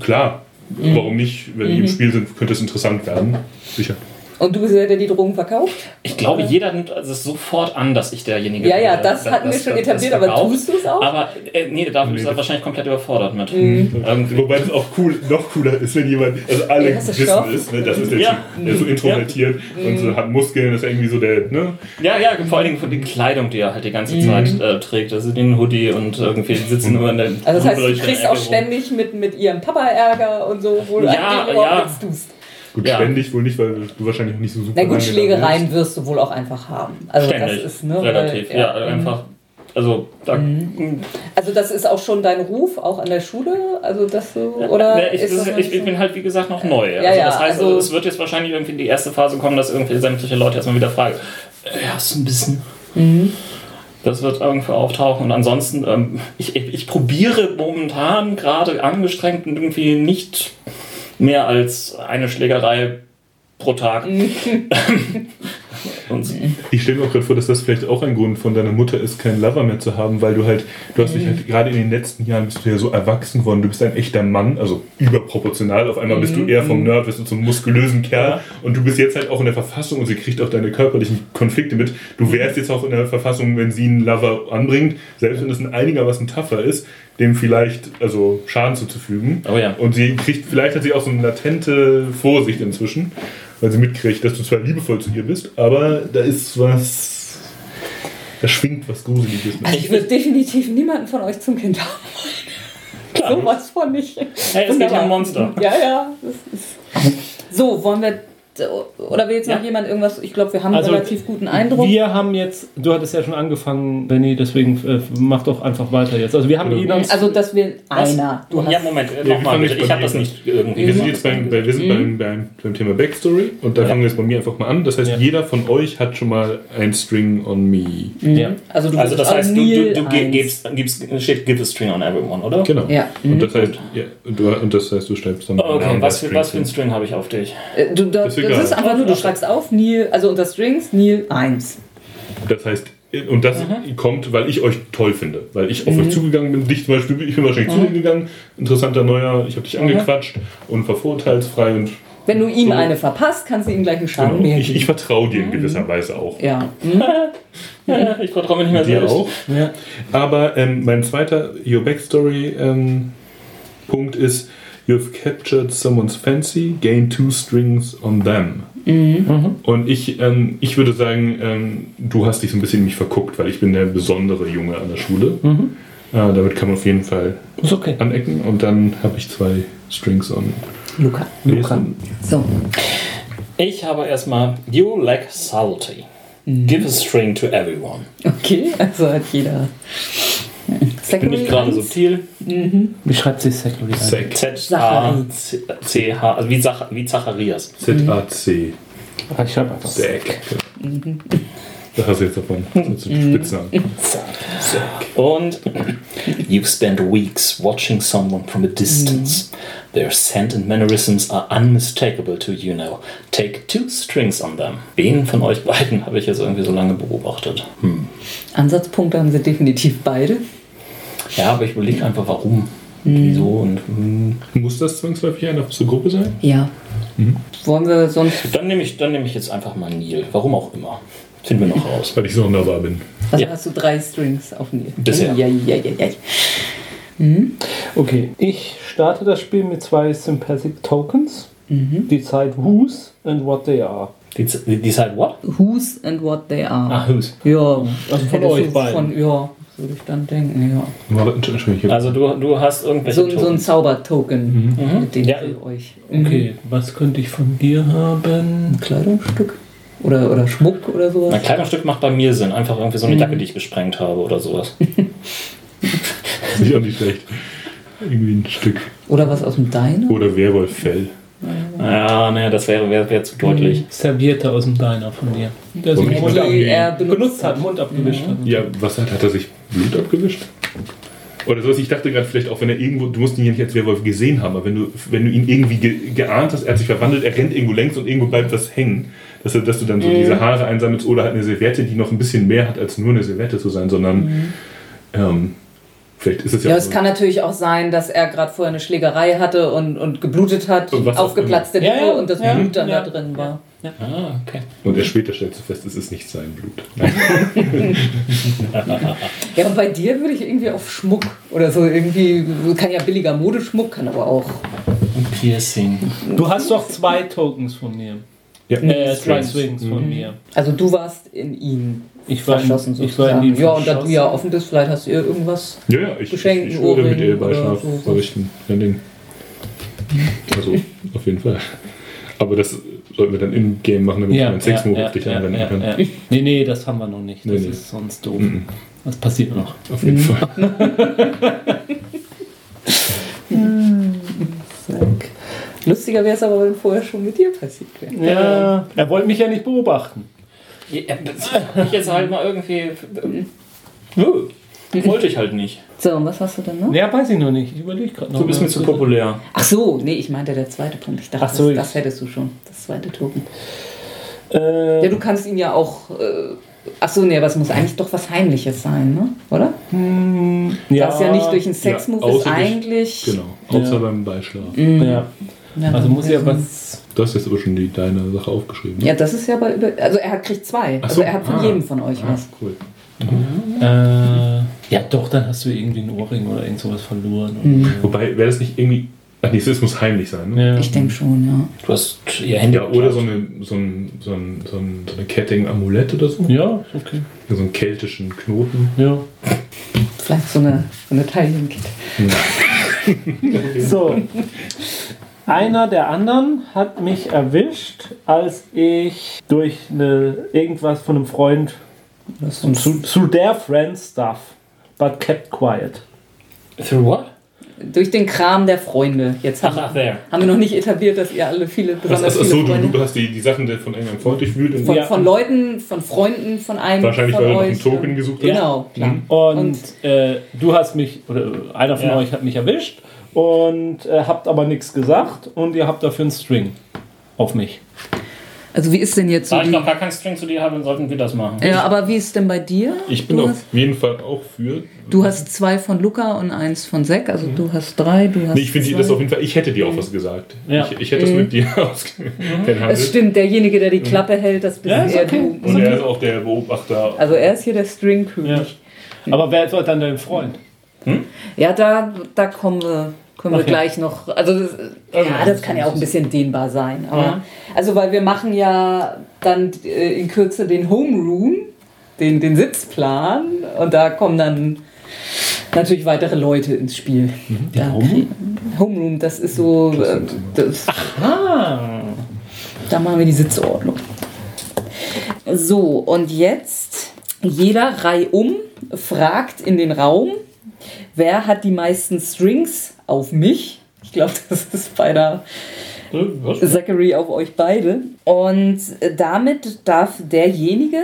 klar, warum nicht? Wenn die im Spiel sind, könnte es interessant werden. Sicher. Und du bist der, der die Drogen verkauft? Ich glaube, jeder nimmt es sofort an, dass ich derjenige Ja, ja, der- das der- hatten wir das- schon das etabliert, aber tust du es auch? Aber äh, nee, da ist er wahrscheinlich komplett überfordert mit. Irgendwie. Wobei das auch cool, noch cooler ist, wenn jemand, also alle Ja, du wissen Stoff? es, ne, das ist der Ja. Typ, der ist so introvertiert und so hat Muskeln, das ist irgendwie so der, ne? Ja, ja, vor allen Dingen von der Kleidung, die er halt die ganze Zeit äh, trägt. Also den Hoodie und irgendwie die sitzen nur in der Also das heißt, du kriegst auch ständig mit, mit ihrem Papa Ärger und so, wo du Ja, überhaupt ja. tust. Gut, Ja. ständig wohl nicht, weil du wahrscheinlich nicht so super Na gut, Schlägereien wirst du wohl auch einfach haben. Also Ständig, das ist, ne, relativ. weil- ja, einfach. Also, da, Also das ist auch schon dein Ruf, auch an der Schule? Also dass du, oder Ne, ich, ist das ich, ich so? bin halt, wie gesagt, noch neu. Ja, also, ja, das heißt, also- es wird jetzt wahrscheinlich irgendwie in die erste Phase kommen, dass irgendwie sämtliche Leute erstmal wieder fragen, äh, hast du ein bisschen? Mhm. Das wird irgendwo auftauchen. Und ansonsten, ähm, ich, ich, ich probiere momentan gerade angestrengt irgendwie nicht mehr als eine Schlägerei pro Tag. Mhm. Ich stelle mir auch gerade vor, dass das vielleicht auch ein Grund von deiner Mutter ist, keinen Lover mehr zu haben, weil du halt, du hast dich halt gerade in den letzten Jahren bist du ja so erwachsen geworden, du bist ein echter Mann, also überproportional. Auf einmal bist du eher vom Nerd, bist du zum muskulösen Kerl und du bist jetzt halt auch in der Verfassung und sie kriegt auch deine körperlichen Konflikte mit. Du wärst jetzt auch in der Verfassung, wenn sie einen Lover anbringt, selbst wenn es ein einigermaßen tougher ist, dem vielleicht also Schaden zuzufügen. Oh ja. Und sie kriegt, vielleicht hat sie auch so eine latente Vorsicht inzwischen, weil sie mitkriegt, dass du zwar liebevoll zu ihr bist, aber da ist was, da schwingt was Gruseliges mit. Also ich würde definitiv niemanden von euch zum Kind haben. Sowas von nicht. Hey, es geht ja um Monster. Ja, ja. Das ist so, wollen wir. Oder will jetzt noch Ja. jemand irgendwas? Ich glaube, wir haben Also, einen relativ guten Eindruck. Wir haben jetzt, du hattest ja schon angefangen, Benny, deswegen äh, mach doch einfach weiter jetzt. Also wir haben ihn uns also, dass wir Was? einer. Du hast, ja, Moment, äh, wir nochmal Ich habe das nicht irgendwie. Wir sind jetzt beim, bei, wir sind beim, beim, beim Thema Backstory und da fangen wir jetzt bei mir einfach mal an. Das heißt, Ja. jeder von euch hat schon mal ein String on me. ja. also, du Also das heißt, du, du, du gibst, gibst steht give a string on everyone, oder? Genau. Ja. Und das heißt, ja, du, und das heißt, du schreibst dann. Oh, Okay, was für, was für ein Strings String habe ich auf dich? Äh, Du, da, das, ist einfach nur, du schreibst auf Neil, also unter Strings Neil 1. hin. Das heißt, und das Mhm. kommt, weil ich euch toll finde. Weil ich auf euch zugegangen bin. Dich zum Beispiel, ich bin wahrscheinlich Mhm. zu dir gegangen. Interessanter Neuer, ich habe dich angequatscht und war vorurteilsfrei und Wenn du ihm So. eine verpasst, kannst du ihm gleich einen Schaden genau, mehr ich, geben. ich vertraue dir in gewisser Weise auch. ja. Ja, ich vertraue mir nicht mehr Dir selbst. auch. Ja. Aber ähm, mein zweiter Your Backstory ähm, Punkt ist, you've captured someone's fancy, gain two strings on them. Und ich, ähm, ich würde sagen, ähm, du hast dich so ein bisschen in mich verguckt, weil ich bin der besondere Junge an der Schule. Äh, damit kann man auf jeden Fall Ist okay. anecken und dann habe ich zwei Strings on. Luca. Luca. So. Ich habe erstmal You lack salty. Give a string to everyone. Okay, also hat jeder. Bin ich gerade subtil? Wie schreibt sich? Zack. Z-A-C-H, also wie, Zach wie Zacharias. Z-A-C. Ah, Ich schreibe einfach. Zack. Da hast du jetzt davon. Das ist ein Spitznamen. Und You've spent weeks watching someone from a distance. Their scent and mannerisms are unmistakable to you now. Take two strings on them. Wen von euch beiden habe ich jetzt irgendwie so lange beobachtet? Hm. Ansatzpunkte haben sie definitiv beide. Ja, aber ich überlege einfach, warum. Wieso und hm. Muss das zwangsläufig eine aus der Gruppe sein? Ja. Wollen wir sonst. Dann nehme ich, dann nehme ich jetzt einfach mal Neil. Warum auch immer. Finden wir noch raus. Weil ich sonderbar bin. Also Ja. hast du drei Strings auf mir. Bisher. Ja, ja, ja, ja. Okay, ich starte das Spiel mit zwei Sympathetic Tokens. Die Zeit whose and what they are. Decide what? Who's and what they are. Ah, who's. Ja. Also von euch beiden. Von, ja, würde ich dann denken, ja. Also du, du hast irgendwelche So, ein- so ein. Zaubertoken, mit dem Ja. für euch. Mhm. Okay, was könnte ich von dir haben? Ein Kleidungsstück? Oder, oder Schmuck oder sowas? Ein Kleidungsstück macht bei mir Sinn. Einfach irgendwie so eine Jacke, die ich gesprengt habe oder sowas. Das ist auch nicht schlecht. Irgendwie ein Stück. Oder was aus dem Diner? Oder Werwolffell. Ja, ne, das wäre wär, wär zu deutlich. Servierte aus dem Diner von dir. Der sich Mund er benutzt benutzt hat, Mund abgewischt hat. Ja, was hat, hat er sich Blut abgewischt? Oder sowas, ich dachte gerade vielleicht auch, wenn er irgendwo, du musst ihn ja nicht als Werwolf gesehen haben, aber wenn du, wenn du ihn irgendwie ge, geahnt hast, er hat sich verwandelt, er rennt irgendwo längs und irgendwo bleibt was hängen, dass, er, dass du dann so diese Haare einsammelst oder halt eine Serviette, die noch ein bisschen mehr hat, als nur eine Serviette zu sein, sondern ähm, vielleicht ist es ja, Ja, auch es so- kann natürlich auch sein, dass er gerade vorher eine Schlägerei hatte und, und geblutet hat, Und aufgeplatzte. Lippe Ja, ja, und das ja, Blut dann ja. da drin war. Ah, okay. Und erst später stellst du fest, es ist nicht sein Blut. Ja, aber bei dir würde ich irgendwie auf Schmuck oder so irgendwie, kann ja billiger Modeschmuck, kann aber auch. Ein Piercing. Du hast doch zwei Tokens von mir. Ja, Äh, zwei Strings. Swings von mir. Also du warst in ihn Ich war in, verschossen ich war in sozusagen. ihn ja, und da du ja offen bist, vielleicht hast du ihr irgendwas. Ja, ja, ich, Geschenken, ich würde mit ihr Beischlaf oder so. verrichten. Kein Ding. Also, auf jeden Fall. Aber das sollten wir dann im Game machen, damit ich meinen Sexmove auf dich anwenden ja, kann. ja. Nee, nee, das haben wir noch nicht. Das Nee, nee. ist sonst doof. Mhm. Das passiert noch. Auf jeden Fall. Zack. Lustiger wäre es aber, wenn vorher schon mit dir passiert wäre. Ja, er wollte mich ja nicht beobachten. Ja, ich jetzt halt mal irgendwie. Nö, wollte ich halt nicht. So, und was hast du denn noch? Ja, weiß ich noch nicht. Ich überlege gerade noch. Du bist mir zu populär. Ach so, nee, ich meinte der zweite Punkt. Ich dachte, Ach so, das, ich- das hättest du schon, das zweite Token. Äh, Ja, du kannst ihn ja auch. Äh, ach so, nee, aber es muss eigentlich doch was Heimliches sein, ne? Oder? ja, das ist ja nicht durch einen Sexmove, Ja, ist eigentlich. Genau, außer Ja. beim Beischlaf. Ja. Ja, Also muss ja was. Du hast jetzt aber schon die, deine Sache aufgeschrieben. ne? Ja, das ist ja bei über. Also er hat kriegt zwei. Ach Also so, er hat von ah. jedem von euch Ah, was. cool. Äh, ja, doch, dann hast du irgendwie einen Ohrring oder irgend sowas verloren. Wobei, wäre das nicht irgendwie. Ach nee, es muss heimlich sein, ne? Ja. Ich denke schon, ja. Du hast ihr Handy. Ja, oder so eine, so ein, so ein, so ein, so eine Ketting-Amulett oder so. Ja, okay. So einen keltischen Knoten. Ja. Vielleicht so eine, so eine Taillenkette. So. Einer der anderen hat mich erwischt, als ich durch eine, irgendwas von einem Freund, Das so through, through their friend stuff, but kept quiet. Through what? durch den Kram der Freunde. Jetzt haben, Ach, ach, there. haben wir noch nicht etabliert, dass ihr alle viele, besonders achso, viele du, Freunde du hast die, die Sachen von irgendeinem Freund durchwühlt. und- von, Ja. von Leuten, von Freunden, von einem Wahrscheinlich, von weil noch euch. einen Token gesucht hat. Genau, klar. Mhm. Und, Und- äh, du hast mich, oder einer von Ja. euch hat mich erwischt und äh, habt aber nichts gesagt und ihr habt dafür einen String auf mich. Also wie ist denn jetzt so Da ich noch gar keinen String zu dir habe, dann sollten wir das machen. Ja, aber wie ist denn bei dir? Ich bin du auf hast, jeden Fall auch für. du hast zwei von Luca und eins von Zack, also du hast drei, du hast Nee, ich finde das auf jeden Fall. Ich hätte dir auch was gesagt. Ja. Ich, ich hätte das mit dir ausgehandelt. Es stimmt, derjenige, der die Klappe hält, das bist Ja, ist eher okay. du. Und er ist auch der Beobachter. Also er ist hier der Stringkönig. Aber wer soll dann dein Freund? Ja, da, da kommen wir, können wir Okay. gleich noch. Also, das, ja, das kann ja auch ein bisschen dehnbar sein. Aber, Also, weil wir machen ja dann äh, in Kürze den Homeroom, den, den Sitzplan, und da kommen dann natürlich weitere Leute ins Spiel. Da Homeroom? Homeroom, das ist so. äh, Das, Ah. da machen wir die Sitzordnung. So, und jetzt jeder reihum fragt in den Raum, wer hat die meisten Strings auf mich? Ich glaube, das ist bei der Was? Zachary auf euch beide. Und damit darf derjenige,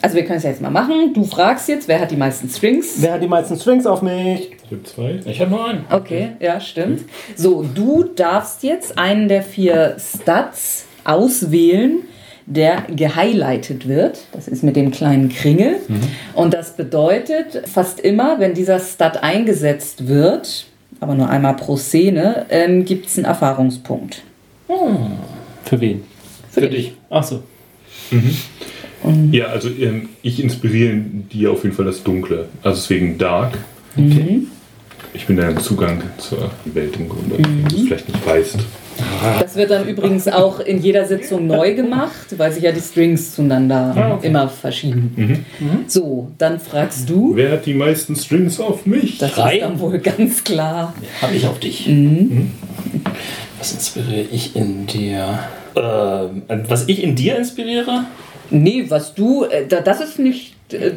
also wir können es ja jetzt mal machen, du fragst jetzt, wer hat die meisten Strings? Wer hat die meisten Strings auf mich? Ich hab zwei. Ich habe nur einen. Okay, ja, stimmt. So, du darfst jetzt einen der vier Stats auswählen, der gehighlightet wird. Das ist mit dem kleinen Kringel. Und das bedeutet, fast immer, wenn dieser Stat eingesetzt wird, aber nur einmal pro Szene, ähm, gibt es einen Erfahrungspunkt. Für wen? Für dich. Achso. Ja, also ähm, ich inspiriere die auf jeden Fall das Dunkle. Also deswegen Dark. Ich bin der Zugang zur Welt im Grunde, wenn du es vielleicht nicht weißt. Das wird dann übrigens auch in jeder Sitzung neu gemacht, weil sich ja die Strings zueinander immer verschieben. So, dann fragst du. Wer hat die meisten Strings auf mich? Das Drei? ist dann wohl ganz klar. Habe ich auf dich. Mhm. Was inspiriere ich in dir? Ähm, was ich in dir inspiriere? Nee, was du, äh, da- das ist nicht, äh,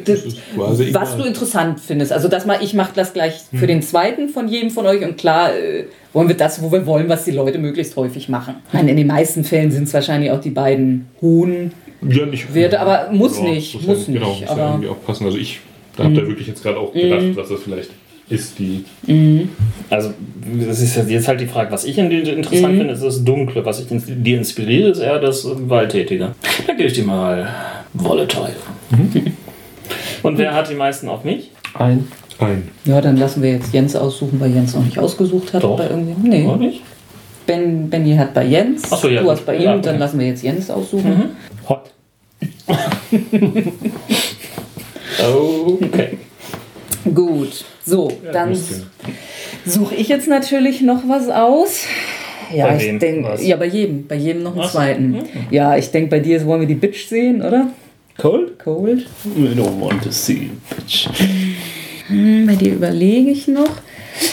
was egal. du interessant findest. Also das mal, ich mache das gleich für den zweiten von jedem von euch und klar äh, wollen wir das, wo wir wollen, was die Leute möglichst häufig machen. Ich meine, in den meisten Fällen sind es wahrscheinlich auch die beiden hohen Ja, nicht. Werte, aber muss Ja, nicht, ja- muss nicht, Genau, muss aber- Mhm. irgendwie auch passen. Also ich da habe da wirklich jetzt gerade auch gedacht, was das vielleicht ist, die. Also, das ist jetzt halt die Frage, was ich in dir interessant finde, ist das Dunkle. Was ich dir inspiriere, ist eher das Gewalttätige. Da gebe ich dir mal Volatile. Und wer hat die meisten auf mich? Ein. Ein. Ja, dann lassen wir jetzt Jens aussuchen, weil Jens noch nicht ausgesucht hat. Doch. Bei irgendwie. Nee. Oder nicht? Ben, Benny hat bei Jens. Ach so, ja, du hast bei ihm, Ja, okay. dann lassen wir jetzt Jens aussuchen. Hot. okay. Gut. So, dann Muskeln. suche ich jetzt natürlich noch was aus. Ja, Bei ich denke, Was? ja, bei jedem, bei jedem noch einen Ach so. zweiten. Ja, ich denke, bei dir wollen wir die Bitch sehen, oder? Cold? Cold. We don't want to see, bitch. Hm, Bei dir überlege ich noch.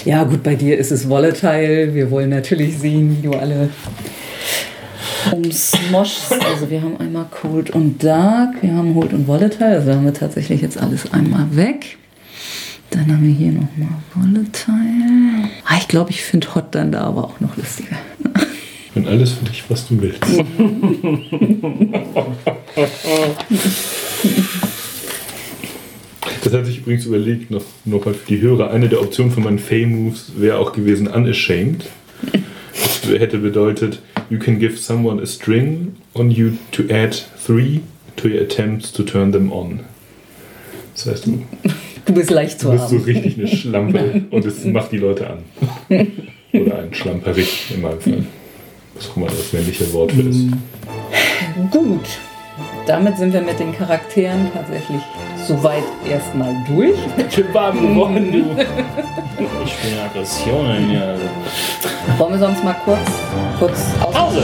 Ja, gut, bei dir ist es volatile. Wir wollen natürlich sehen, wie du alle umsmoshst. Also wir haben einmal Cold und Dark, wir haben Hold und Volatile. Also haben wir tatsächlich jetzt alles einmal weg. Dann haben wir hier nochmal Volatile. Ah, ich glaube, ich finde Hot dann da aber auch noch lustiger. Und alles für dich, was du willst. Das hatte ich übrigens überlegt, noch, noch mal für die Hörer. Eine der Optionen für meinen Fame-Moves wäre auch gewesen Unashamed. Das hätte bedeutet, you can give someone a string on you to add three to your attempts to turn them on. Das heißt, du Du bist leicht zu bist so richtig eine Schlampe und es macht die Leute an. Oder ein Schlamperig in meinem Fall. Was auch immer das männliche Wort für ist. Gut. Damit sind wir mit den Charakteren tatsächlich soweit erstmal durch. Geworden, du. Ich bin Aggressionen, ja. Wollen wir sonst mal kurz, kurz aus Pause!